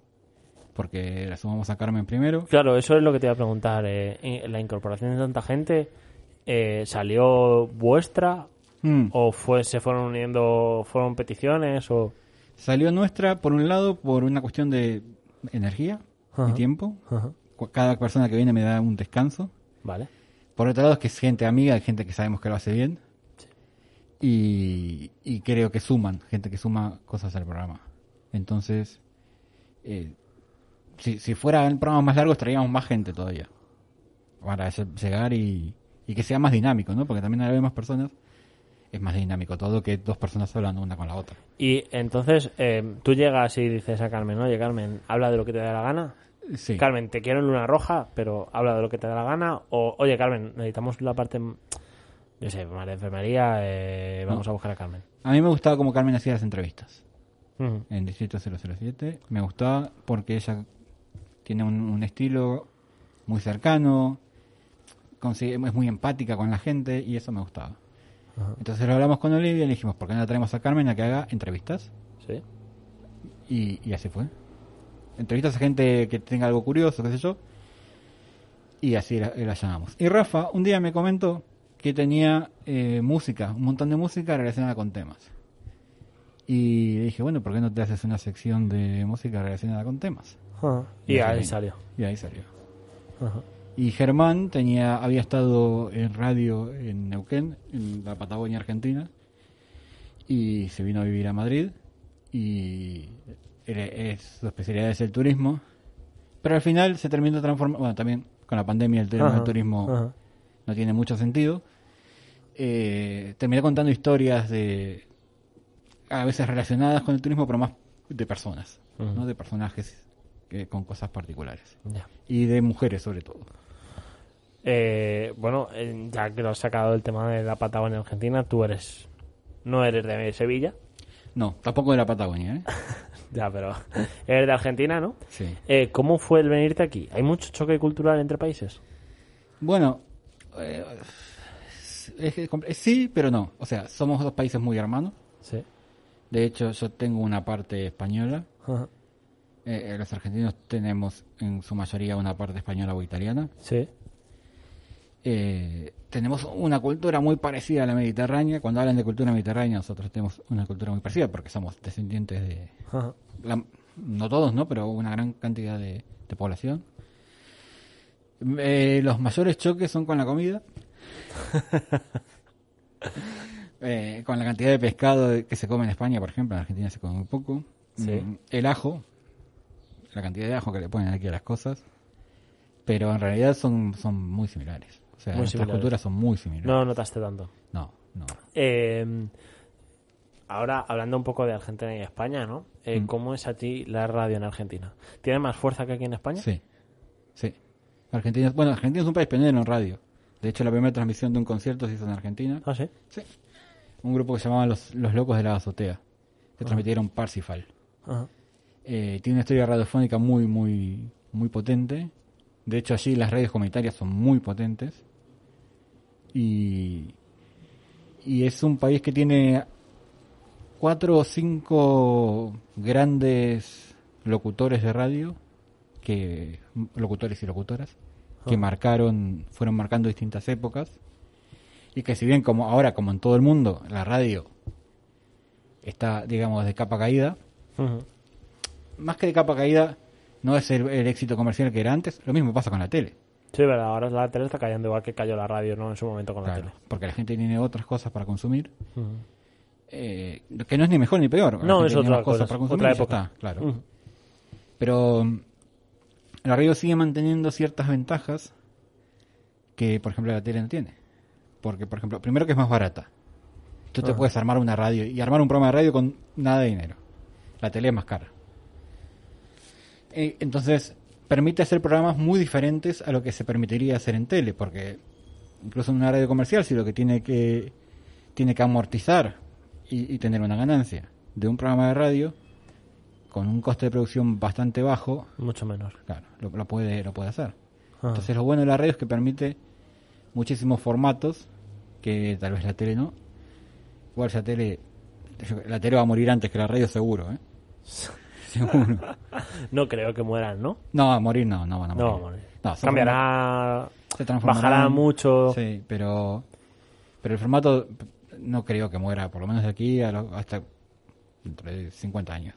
porque la sumamos a Carmen primero, Claro, eso es lo que te iba a preguntar. eh, eh, ¿La incorporación de tanta gente eh, salió vuestra mm, o fue se fueron uniendo, fueron peticiones o... salió nuestra por un lado por una cuestión de energía y tiempo. Ajá. Cada persona que viene me da un descanso. Vale. Por otro lado es que es gente amiga, hay gente que sabemos que lo hace bien. Y, y creo que suman, gente que suma cosas al programa. Entonces, eh, si, si fueran programas más largos, traíamos más gente todavía. Para lle- llegar y, y que sea más dinámico, ¿no? Porque también al haber más personas, es más dinámico todo que dos personas hablando una con la otra. Y entonces eh, tú llegas y dices a Carmen, oye Carmen, habla de lo que te dé la gana. Sí. Carmen, te quiero en luna roja, pero habla de lo que te dé la gana. O, oye Carmen, necesitamos la parte, yo sé, más de enfermería, eh, vamos No. a buscar a Carmen. A mí me gustaba como Carmen hacía las entrevistas. Ujú. en Distrito 007. Me gustaba porque ella tiene un, un estilo muy cercano, consigue- es muy empática con la gente y eso me gustaba. Entonces lo hablamos con Olivia y le dijimos, ¿por qué no la traemos a Carmen a que haga entrevistas? Sí. Y, y así fue. Entrevistas a gente que tenga algo curioso, qué sé yo. Y así la, la llamamos. Y Rafa un día me comentó que tenía eh, música, un montón de música relacionada con temas. Y le dije, bueno, ¿por qué no te haces una sección de música relacionada con temas? Ajá. Y Y ahí salió. Y ahí salió. Ajá. Y Germán tenía, había estado en radio en Neuquén, en la Patagonia Argentina, y se vino a vivir a Madrid, y él es, su especialidad es el turismo, pero al final se terminó transformando, bueno, también con la pandemia el tema del turismo Ajá. no tiene mucho sentido. Eh, terminé contando historias de, a veces relacionadas con el turismo, pero más de personas. ¿no? de personajes que, con cosas particulares. Ya. Y de mujeres sobre todo. Eh, bueno, eh, ya que lo has sacado el tema de la Patagonia Argentina, tú eres no eres de Sevilla, No, tampoco de la Patagonia, ¿eh? [laughs] Ya, pero eres de Argentina, ¿no? Sí. Eh, ¿Cómo fue el venirte aquí? ¿Hay mucho choque cultural entre países? Bueno, eh, es compl- sí, pero no. O sea, somos dos países muy hermanos. Sí. De hecho, yo tengo una parte española. Ajá. Eh, eh, los argentinos tenemos en su mayoría una parte española o italiana. Sí. Eh, tenemos una cultura muy parecida a la mediterránea. Cuando hablan de cultura mediterránea, nosotros tenemos una cultura muy parecida porque somos descendientes de, la- no todos, ¿no? Pero una gran cantidad de, de población. Eh, los mayores choques son con la comida. [laughs] Eh, con la cantidad de pescado que se come en España, por ejemplo, en Argentina se come muy poco. Sí. Mm, El ajo, la cantidad de ajo que le ponen aquí a las cosas. Pero en realidad son, son muy similares. O sea, Muy nuestras similares. culturas son muy similares. No notaste tanto. no. no. Eh, ahora, hablando un poco de Argentina y España, ¿no? Eh, Mm. ¿Cómo es a ti la radio en Argentina? ¿Tiene más fuerza que aquí en España? Sí, sí. Argentina, bueno, Argentina es un país pionero en radio. De hecho, la primera transmisión de un concierto se hizo en Argentina. Ah, sí. Sí. Un grupo que se llamaba Los, Los Locos de la Azotea. Que transmitieron Parsifal. Ajá. Eh, tiene una historia radiofónica muy, muy, muy potente. De hecho, allí las redes comunitarias son muy potentes. Y, y es un país que tiene cuatro o cinco grandes locutores de radio, que locutores y locutoras, que Ah. marcaron, fueron marcando distintas épocas. Y que si bien como ahora, como en todo el mundo, la radio está, digamos, de capa caída. Más que de capa caída, no es el, el éxito comercial que era antes. Lo mismo pasa con la tele. Sí, verdad. Ahora la tele está cayendo igual que cayó la radio, ¿no? En su momento con la Claro, tele. porque la gente tiene otras cosas para consumir. Eh, que no es ni mejor ni peor. La No, es otra cosa, para consumir otra época. está, claro. Pero mm, la radio sigue manteniendo ciertas ventajas que, por ejemplo, la tele no tiene. Porque, por ejemplo, primero que es más barata. Tú te puedes armar una radio y armar un programa de radio con nada de dinero. La tele es más cara. Eh, entonces, permite hacer programas muy diferentes a lo que se permitiría hacer en tele, porque incluso en una radio comercial, si lo que tiene que tiene que amortizar y, y tener una ganancia de un programa de radio con un coste de producción bastante bajo, Mucho menor. claro, lo, lo puede lo puede hacer. Ah. Entonces, lo bueno de la radio es que permite muchísimos formatos que tal vez la tele no. Igual la tele la tele va a morir antes que la radio seguro, ¿eh? [laughs] Seguro. [laughs] No creo que mueran, ¿no? No, a morir no, no van a morir. No, morir. No, se Cambiará. se bajará mucho. Sí, pero pero el formato no creo que muera, por lo menos de aquí a lo- hasta dentro de 50 años.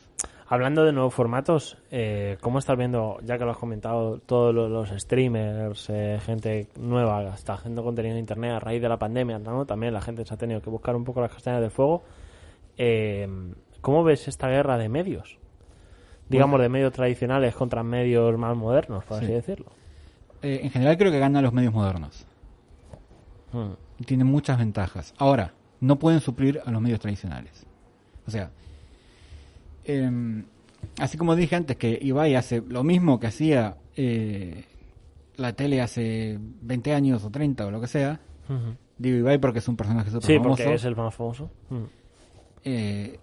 Hablando de nuevos formatos, eh, ¿cómo estás viendo, ya que lo has comentado, todos lo- los, streamers, eh, gente nueva, está haciendo contenido en internet a raíz de la pandemia, ¿no? También la gente se ha tenido que buscar un poco las castañas del fuego. Eh, ¿Cómo ves esta guerra de medios? Digamos, de medios tradicionales contra medios más modernos, por así Sí. decirlo. Eh, en general creo que ganan los medios modernos. Hmm. Tienen muchas ventajas. Ahora, no pueden suplir a los medios tradicionales. O sea, em, así como dije antes que Ibai hace lo mismo que hacía eh, la tele hace 20 años o 30 o lo que sea, Ujú. digo Ibai porque es un personaje súper Sí, famoso. porque es el más famoso. Hmm. eh,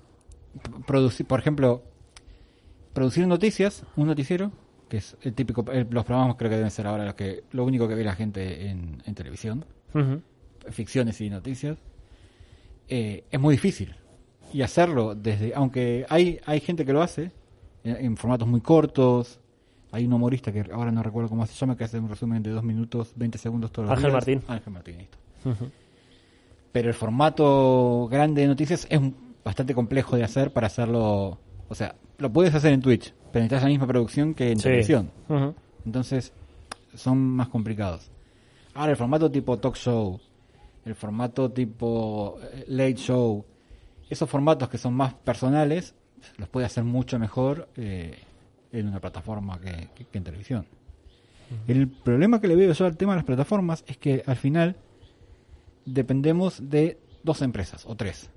producir, por ejemplo, producir noticias, un noticiero, que es el típico, el- los programas creo que deben ser ahora los que, lo único que ve la gente en, en televisión, ficciones y noticias, eh, es muy difícil. Y hacerlo desde, aunque hay, hay gente que lo hace, en, en formatos muy cortos, hay un humorista que ahora no recuerdo cómo se llama, que hace un resumen de dos minutos, 20 segundos todos los Ángel días. Martín. Ángel Martín, Ujú. pero el formato grande de noticias es bastante complejo de hacer para hacerlo, o sea, lo puedes hacer en Twitch, pero necesitas la misma producción que en Sí. televisión. Entonces, son más complicados. Ahora, el formato tipo talk show, el formato tipo eh, late show, esos formatos que son más personales, los puede hacer mucho mejor eh, en una plataforma que, que- que en televisión. El problema que le veo yo al tema de las plataformas es que al final dependemos de dos empresas o tres.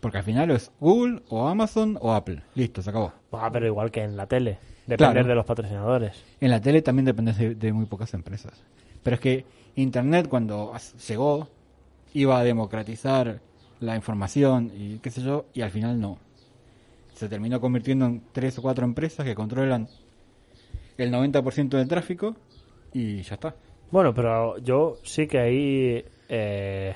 Porque al final es Google o Amazon o Apple. Listo, se acabó. Ah, pero igual que en la tele. Depender Claro. de los patrocinadores. En la tele también dependes de, de muy pocas empresas. Pero es que Internet cuando llegó iba a democratizar la información y qué sé yo, y al final no. se terminó convirtiendo en tres o cuatro empresas que controlan el 90% del tráfico y ya está. Bueno, pero yo sí que ahí. eh,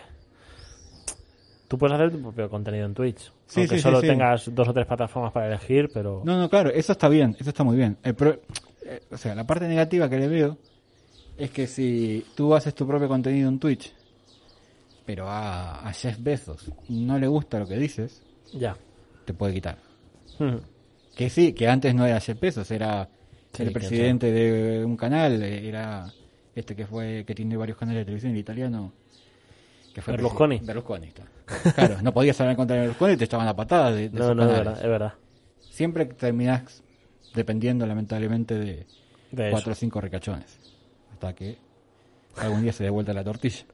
tú puedes hacer tu propio contenido en Twitch. Sí, aunque sí, solo sí. tengas dos o tres plataformas para elegir, pero. No, no, claro, eso está bien, eso está muy bien. Eh, o sea, la parte negativa que le veo es que si tú haces tu propio contenido en Twitch, pero a, a Jeff Bezos no le gusta lo que dices, Ya. te puede quitar. Que sí, que antes no era Jeff Bezos, era el presidente de un canal, eh, era este que fue que tiene varios canales de televisión, el italiano. Que fue Berlusconi. Berlusconi, está. Claro, no podías hablar contra de Berlusconi y te echaban a patadas de, de No, no, es verdad, es verdad. Siempre terminás dependiendo, lamentablemente, de De cuatro o cinco recachones. Hasta que algún día se dé vuelta la tortilla.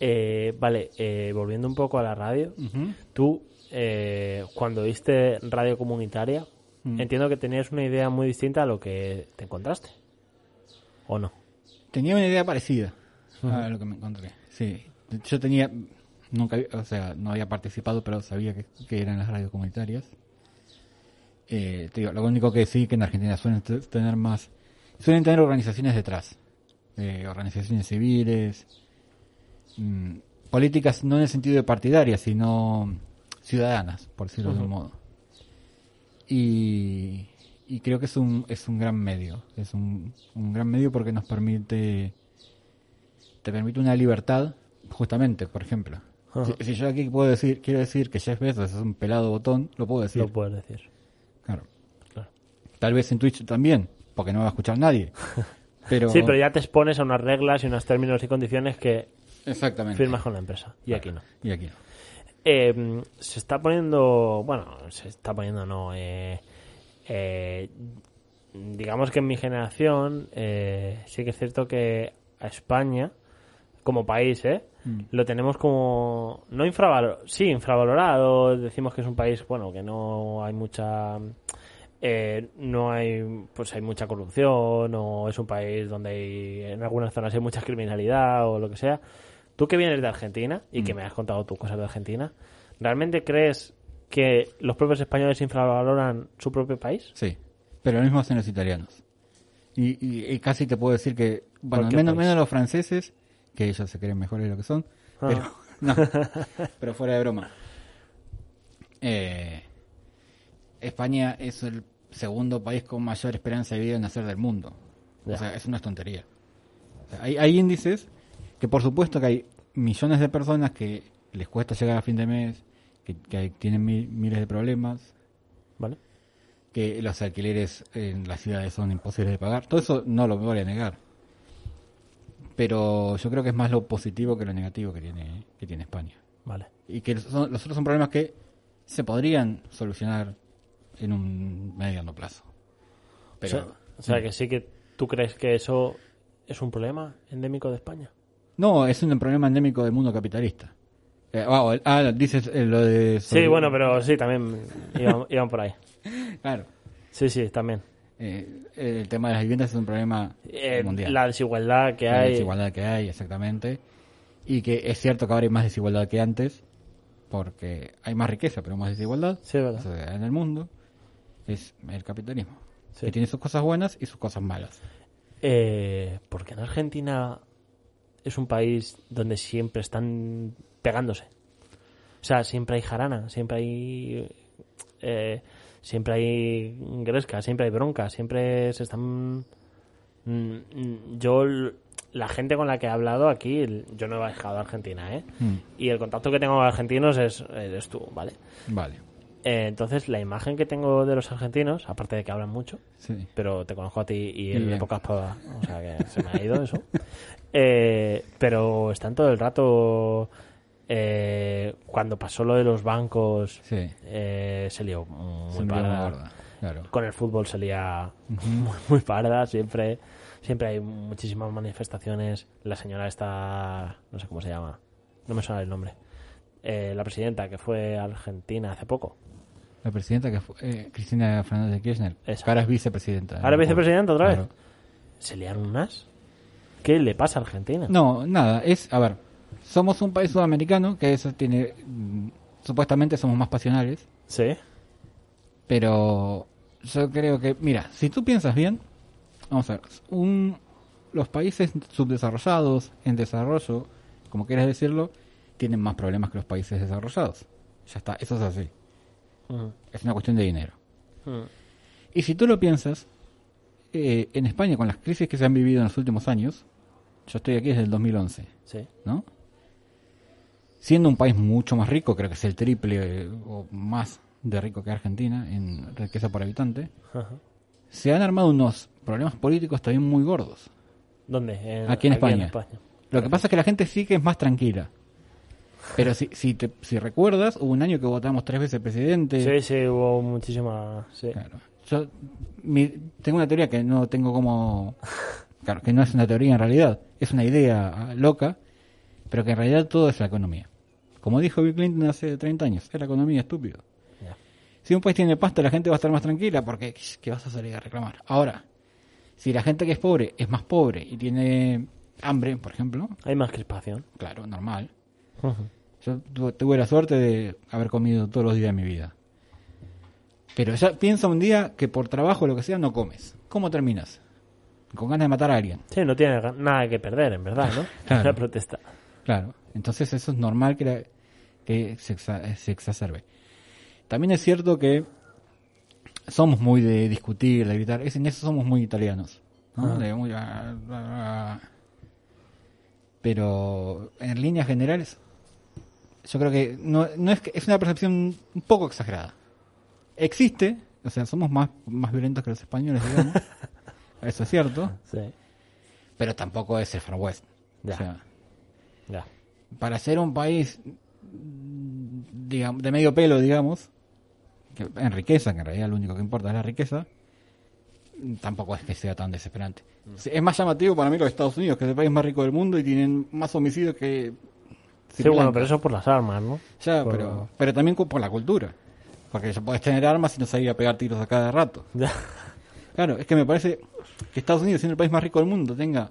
Eh, vale, eh, volviendo un poco a la radio. Ujú. Tú, eh, cuando viste radio comunitaria, Mm. entiendo que tenías una idea muy distinta a lo que te encontraste. ¿O no? Tenía una idea parecida a lo que me encontré. Sí, yo tenía, nunca, o sea, no había participado, pero sabía que, que eran las radios comunitarias. Eh, te digo, lo único que sí que en Argentina suelen tener más, suelen tener organizaciones detrás, eh, organizaciones civiles, mm, políticas no en el sentido de partidarias, sino ciudadanas, por decirlo de un modo. Y, y creo que es un, es un gran medio, es un, un gran medio porque nos permite, te permite una libertad, justamente, por ejemplo. Si yo aquí puedo decir, quiero decir que Jeff Bezos es un pelado botón, lo puedo decir. Lo puedes decir. Claro. Claro. Tal vez en Twitch también, porque no va a escuchar nadie. [laughs] Pero, Sí, pero ya te expones a unas reglas y unos términos y condiciones que Exactamente. firmas con la empresa. Y aquí no. Y aquí no. Eh, se está poniendo, bueno, se está poniendo, no, eh, eh, digamos que en mi generación eh, sí que es cierto que a España, como país, ¿eh? Mm. lo tenemos como, no infravalorado, sí, infravalorado, decimos que es un país, bueno, que no hay mucha... eh, no hay pues hay mucha corrupción o es un país donde hay, en algunas zonas hay mucha criminalidad o lo que sea Tú que vienes de Argentina y que me has contado tus cosas de Argentina, ¿realmente crees que los propios españoles infravaloran su propio país? Sí, pero lo mismo hacen los italianos. Y, y- y casi te puedo decir que, bueno, menos, país. menos los franceses, que ellos se creen mejores de lo que son, Ah. pero, [laughs] no, pero fuera de broma. Eh, España es el segundo país con mayor esperanza de vida en nacer del mundo. O sea, es una tontería. O sea, hay, hay índices que por supuesto que hay millones de personas que les cuesta llegar a fin de mes, que, tienen mi- miles de problemas, ¿Vale? que los alquileres en las ciudades son imposibles de pagar. Todo eso no lo voy a negar. Pero yo creo que es más lo positivo que lo negativo que tiene, que tiene España. Vale. Y que los otros son problemas que se podrían solucionar en un mediano plazo. Pero, o sea, o sea, que sí que tú crees que eso es un problema endémico de España. no, es un problema endémico del mundo capitalista. Eh, ah, ah, dices eh, lo de... Sí, bueno, pero sí, también iban, iban por ahí. [laughs] Claro. Sí, sí, también. Eh, el tema de las viviendas es un problema Eh, mundial. la desigualdad que la hay. desigualdad que hay, exactamente. Y que es cierto que ahora hay más desigualdad que antes, porque hay más riqueza, pero más desigualdad Sí, es verdad. O sea, en el mundo. Es el capitalismo. Sí. Que tiene sus cosas buenas y sus cosas malas. Eh, porque en Argentina es un país donde siempre están pegándose. O sea, siempre hay jarana, siempre hay. eh, siempre hay gresca, siempre hay bronca, siempre se están. mm, mm, Yo, la gente con la que he hablado aquí, yo no he viajado a Argentina, ¿eh? Mm, Y el contacto que tengo con argentinos es, eres tú, ¿vale? Vale. Eh, entonces, la imagen que tengo de los argentinos, aparte de que hablan mucho, Sí. pero te conozco a ti y en épocas pa- o sea que se me ha ido eso [laughs] Eh, pero están todo el rato eh, cuando pasó lo de los bancos Sí. eh, se lió muy Se parda. una gorda, Claro. con el fútbol se lía [laughs] muy, muy parda siempre siempre hay muchísimas manifestaciones la señora está no sé cómo se llama no me suena el nombre Eh, la presidenta que fue a Argentina hace poco La presidenta que fue eh, Cristina Fernández de Kirchner. Esa. ahora es vicepresidenta. ¿Ahora es vicepresidenta otra vez? Claro. se liaron unas ¿qué le pasa a Argentina? No, nada, es, a ver, somos un país sudamericano que eso tiene, mm, supuestamente somos más pasionales, sí Pero yo creo que, mira, si tú piensas bien, vamos a ver, un, los países subdesarrollados, en desarrollo, como quieras decirlo, tienen más problemas que los países desarrollados. Ya está, eso es así. Es una cuestión de dinero. Y si tú lo piensas, eh, en España, con las crisis que se han vivido en los últimos años, yo estoy aquí desde el 2011, Sí. ¿no? Siendo un país mucho más rico, creo que es el triple o más de rico que Argentina en riqueza por habitante, Ajá. se han armado unos problemas políticos también muy gordos. ¿Dónde? En- Aquí en España. Lo que pasa es que la gente sí que es más tranquila. Pero si, si, te, si recuerdas, hubo un año que votamos tres veces presidente. Sí, sí, hubo muchísima... Sí. Claro. Yo mi- tengo una teoría que no tengo como... Claro, que no es una teoría en realidad. Es una idea loca, pero que en realidad todo es la economía. Como dijo Bill Clinton hace 30 años, es la economía estúpido. Ya. Si un país tiene pasta, la gente va a estar más tranquila porque ¿qué vas a salir a reclamar? Ahora, si la gente que es pobre es más pobre y tiene hambre, por ejemplo, Hay más crispación. claro, normal. Yo tu- tuve la suerte de haber comido todos los días de mi vida. Pero ya piensa un día que por trabajo o lo que sea no comes. ¿Cómo terminas? Con ganas de matar a alguien. Sí, no tiene nada que perder, en verdad, ¿no? [laughs] Claro. La protesta. Claro. Entonces eso es normal que, la- que se, exa- se exacerbe. También es cierto que somos muy de discutir, de gritar. Es, en eso somos muy italianos. ¿no? De muy, ah, ah, ah. Pero en líneas generales, yo creo que no, no es que es una percepción un poco exagerada. Existe, o sea, somos más, más violentos que los españoles, digamos. [laughs] eso es cierto. Sí. Pero tampoco es el Far West. Ya. O sea, Ya. Para ser un país mm, digamos, de medio pelo, digamos, que en riqueza, que en realidad lo único que importa es la riqueza, mm, tampoco es que sea tan desesperante. Sí, Es más llamativo para mí los Estados Unidos, que es el país más rico del mundo y tienen más homicidios que... Sí, bueno, pero eso por las armas, ¿no? Ya, por- pero, pero también por la cultura. Porque ya puedes tener armas y no salir a pegar tiros a cada rato. Claro, es que me parece que Estados Unidos, siendo el país más rico del mundo, tenga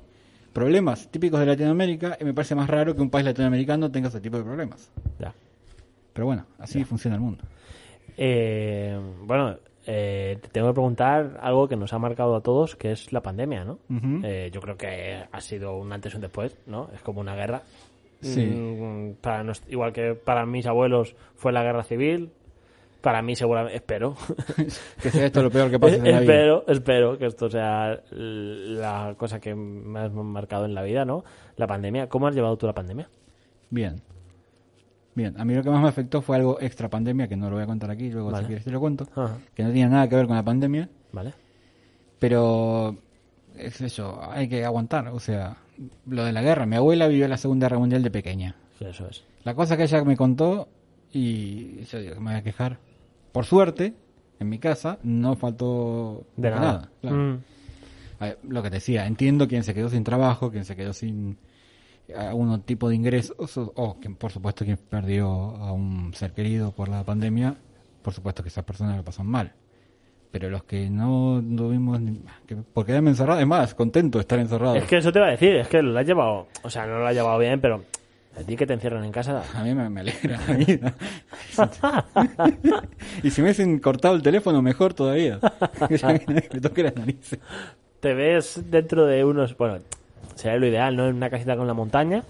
problemas típicos de Latinoamérica, y me parece más raro que un país latinoamericano tenga ese tipo de problemas. Ya. Pero bueno, así funciona el mundo. Eh, bueno, eh, te tengo que preguntar algo que nos ha marcado a todos, que es la pandemia, ¿no? Eh, yo creo que ha sido un antes y un después, ¿no? Es como una guerra. Sí. Mm, para nos- igual que para mis abuelos fue la guerra civil, para mí seguramente, espero. [laughs] Que sea esto lo peor que pase en la vida. espero, espero que esto sea la cosa que me has marcado en la vida, ¿no? La pandemia. ¿Cómo has llevado tú la pandemia? Bien. Bien, a mí lo que más me afectó fue algo extra pandemia, que no lo voy a contar aquí, luego Vale. si quieres te lo cuento, Ajá. que no tiene nada que ver con la pandemia, ¿Vale? pero es eso, hay que aguantar, o sea, lo de la guerra, mi abuela vivió la Segunda Guerra Mundial de pequeña. Sí, eso es. La cosa que ella me contó, y yo digo me voy a quejar, por suerte, en mi casa no faltó De nada. claro. Mm. Ver, lo que te decía, entiendo quien se quedó sin trabajo, quien se quedó sin algún tipo de ingresos, o, o quien, por supuesto quien perdió a un ser querido por la pandemia, por supuesto que esas personas lo pasan mal. Pero los que no tuvimos, ni- que, por quedarme encerrado, es más, contento de estar encerrado. Es que eso te iba a decir, es que lo has llevado, o sea, no lo has llevado bien, pero a ti que te encierran en casa. A mí me, me alegra la [laughs] vida. y si me hubiesen cortado el teléfono, mejor todavía. [laughs] Me, toque las narices. Te ves dentro de unos, bueno, sería lo ideal, ¿no? En una casita con la montaña,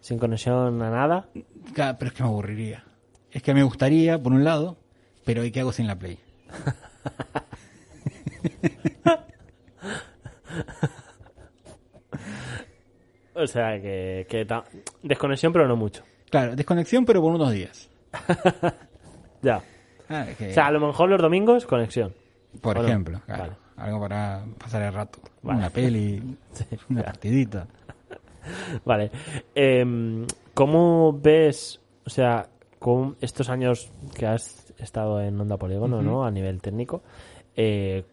sin conexión a nada. Claro, pero es que me aburriría. Es que me gustaría, por un lado, pero ¿y qué hago sin la Play? [laughs] O sea, que, que ta- desconexión, pero no mucho. Claro, desconexión, pero por unos días. [laughs] Ya. Ah, que- O sea, a lo mejor los domingos, conexión. por ejemplo, claro, Vale. algo para pasar el rato. Vale. Una peli, [laughs] una partidita. [laughs] Vale. Em, ¿Cómo ves, o sea, con estos años que has estado en Onda Polígono, ¿no? A nivel técnico, eh,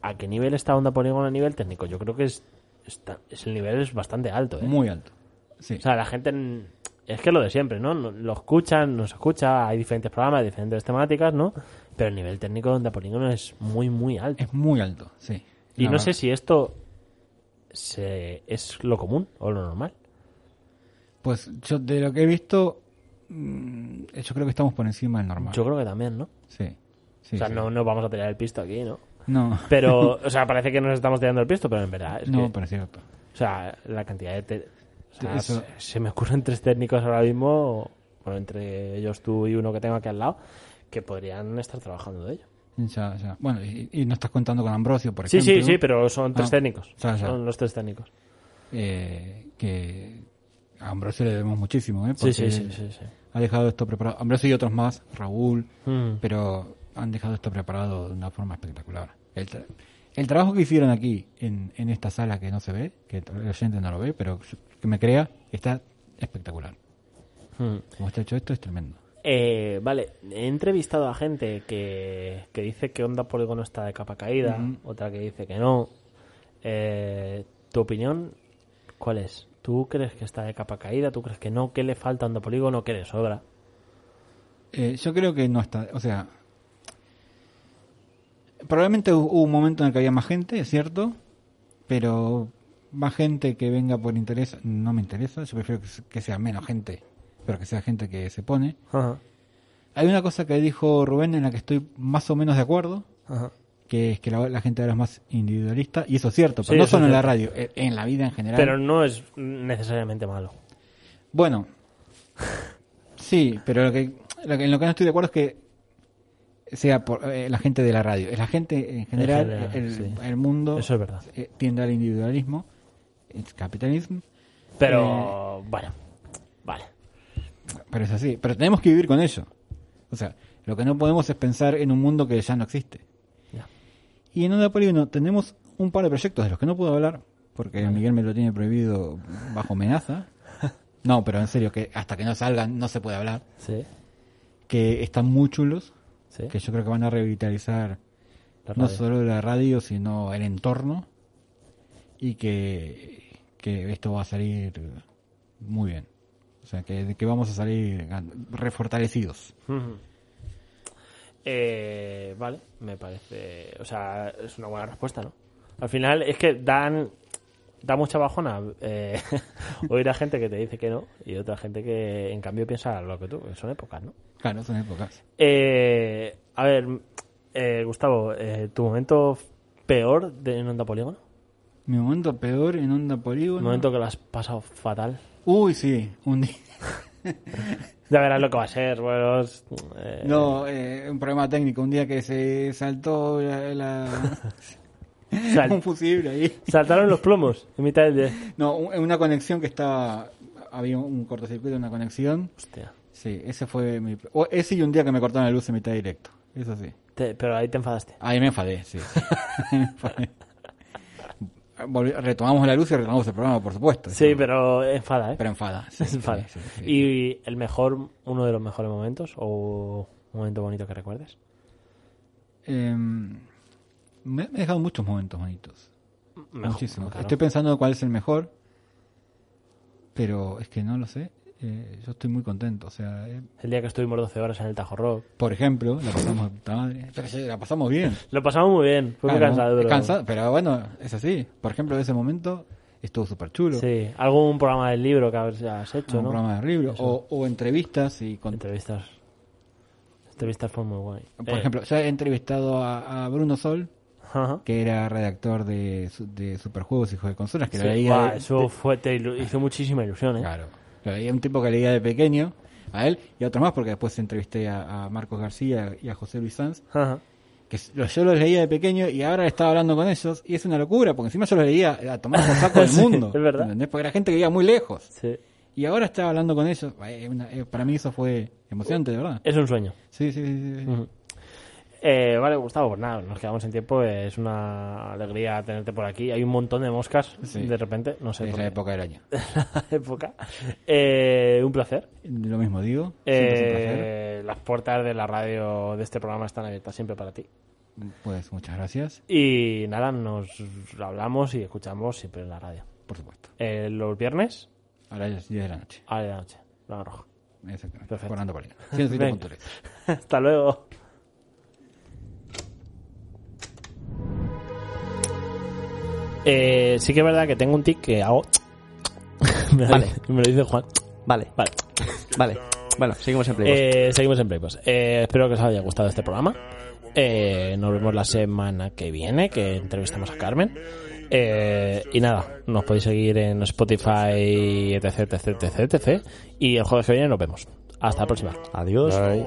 ¿a qué nivel está Onda Polígono a nivel técnico? Yo creo que es, está- es el nivel es bastante alto, ¿eh? Muy alto. Sí. O sea, la gente es que lo de siempre, ¿no? No- Lo escuchan, nos escucha, hay diferentes programas, diferentes temáticas, ¿no? Pero el nivel técnico de Polígono es muy, muy alto. es muy alto, sí. Y no sé si esto se, es lo común o lo normal. Pues yo de lo que he visto, mm, yo creo que estamos por encima del normal. Yo creo que también, ¿no? Sí. Sí, o sea, sí. no nos vamos a tirar el pisto aquí, ¿no? No, Pero, o sea, parece que nos estamos tirando el pisto, pero en verdad es no, que, cierto. o sea, la cantidad de... te- o sea, Eso- se, se me ocurren tres técnicos ahora mismo, bueno, entre ellos tú y uno que tengo aquí al lado, que podrían estar trabajando de ello. Ya, ya. Bueno, y, y no estás contando con Ambrosio, por Sí, ejemplo. sí, sí, pero son tres Ah, técnicos. ya, ya. Son los tres técnicos. eh, que a Ambrosio le debemos muchísimo, ¿eh? Sí, sí, sí, sí, sí. ha dejado esto preparado. Ambrosio y otros más, Raúl, Mm. pero han dejado esto preparado de una forma espectacular. El, tra- el trabajo que hicieron aquí, en, en esta sala que no se ve, que el oyente no lo ve, pero que me crea, está espectacular. Mm. Como está hecho esto, es tremendo. Eh, vale, he entrevistado a gente que, que dice que Onda Polígono está de capa caída, otra que dice que no. Eh, ¿Tu opinión cuál es? ¿Tú crees que está de capa caída? ¿Tú crees que no? ¿Qué le falta a Onda Polígono? ¿Qué le sobra? Eh, yo creo que no está, o sea, probablemente hu- hubo un momento en el que había más gente, es cierto, pero más gente que venga por interés no me interesa, yo prefiero que, se- que sea menos gente, pero que sea gente que se pone. Ajá, Hay una cosa que dijo Rubén en la que estoy más o menos de acuerdo, ajá. que es que la, la gente ahora es más individualista, y eso es cierto, pero Sí, no solo en la radio, eh, en la vida en general. Pero no es necesariamente malo. Bueno, sí, pero lo que, lo que- en lo que no estoy de acuerdo es que sea por eh, la gente de la radio. La gente en general, general, el, sí. el mundo Eso es verdad. eh, tiende al individualismo, el capitalismo, Pero, bueno, vale. pero es así. Pero tenemos que vivir con ello. O sea, lo que no podemos es pensar en un mundo que ya no existe. Ya. Y en Onda Polígono tenemos un par de proyectos de los que no puedo hablar, porque Miguel me lo tiene prohibido bajo amenaza. [laughs] No, pero en serio, que hasta que no salgan no se puede hablar. Sí, Que están muy chulos, sí. que yo creo que van a revitalizar no solo la radio, sino el entorno. Y que, que esto va a salir muy bien. O sea, que, que vamos a salir refortalecidos. Eh, vale, me parece. O sea, es una buena respuesta, ¿no? Al final es que dan. Da mucha bajona eh, [laughs] oír a gente que te dice que no y otra gente que en cambio piensa lo que tú, son épocas, ¿no? Claro, son épocas. Eh, a ver, eh, Gustavo, eh, ¿tu momento peor de en Onda Polígono? Mi momento peor en Onda Polígono. ¿Un momento que lo has pasado fatal? Uy, sí, un día. [laughs] Ya verás lo que va a ser, bueno, eh, No, eh, un problema técnico. Un día que se saltó la. la- [laughs] sal- un fusible ahí. saltaron los plomos en mitad del día. No, un- una conexión que estaba. Había un cortocircuito, una conexión. Hostia. Sí, ese fue mi. o ese y un día que me cortaron la luz en mitad de directo. Eso sí. Te- pero ahí te enfadaste. Ahí me enfadé, sí. [laughs] Me enfadé. Retomamos la luz y retomamos el programa, por supuesto. Sí, Eso- pero enfada, ¿eh? Pero enfada. sí, [laughs] enfada. sí, sí. ¿Y el mejor, uno de los mejores momentos o un momento bonito que recuerdes? Em, me, me he dejado muchos momentos bonitos. Mejor, Muchísimos. claro. Estoy pensando cuál es el mejor, pero es que no lo sé. Eh, yo estoy muy contento. O sea, eh, El día que estuvimos 12 horas en el Tajo Rock. por ejemplo, la pasamos madre. Pero sí, la pasamos bien. [laughs] Lo pasamos muy bien, fue muy cansado. Pero... cansado, pero bueno, es así. Por ejemplo, ese momento estuvo súper chulo. Sí, algún programa del libro que has hecho, ¿no? programa de libro o entrevistas y con, Entrevistas. Entrevistas fue muy guay. por Eh, ejemplo ya he entrevistado a, a Bruno Sol ajá. que era redactor de, de Superjuegos y Juegos de Consolas que Sí, lo leía de- eso fue, te hizo muchísima ilusión, ¿eh? claro lo leía un tipo que leía de pequeño a él y a otro más porque después entrevisté a, a Marcos García y a José Luis Sanz Ajá. que yo los leía de pequeño y ahora estaba hablando con ellos y es una locura porque encima yo los leía a tomar por saco del [laughs] Sí, mundo es verdad. ¿entendés? porque era gente que vivía muy lejos Sí. y ahora estaba hablando con ellos Eh, eh, para mí eso fue emocionante de verdad Es un sueño. sí sí sí. Eh, vale, Gustavo, pues nada, nos quedamos en tiempo. Es una alegría tenerte por aquí. Hay un montón de moscas Sí. de repente, no sé es la época del año [laughs] la época. Eh, un placer. Lo mismo digo. placer. Eh, las puertas de la radio de este programa están abiertas siempre para ti. Pues muchas gracias, Y nada, nos hablamos y escuchamos siempre en la radio. por supuesto. Eh, los viernes ya es 10 de la noche. a la de la noche, la roja. Exactamente. Perfecto. Por Ando Polígono. 107.3. Hasta luego. Eh, sí que es verdad que tengo un tic que hago. [tsk] me, Vale. dice, me lo dice Juan. Vale, Vale. vale. Bueno, seguimos en Playboy. Eh, seguimos en Playbox. Eh, espero que os haya gustado este programa. Eh, nos vemos la semana que viene, que entrevistamos a Carmen. Eh, y nada, nos podéis seguir en Spotify, etc, etc, etc, etc. Y el jueves que viene nos vemos. Hasta la próxima. Adiós. Bye.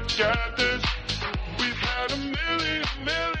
We've had a million, million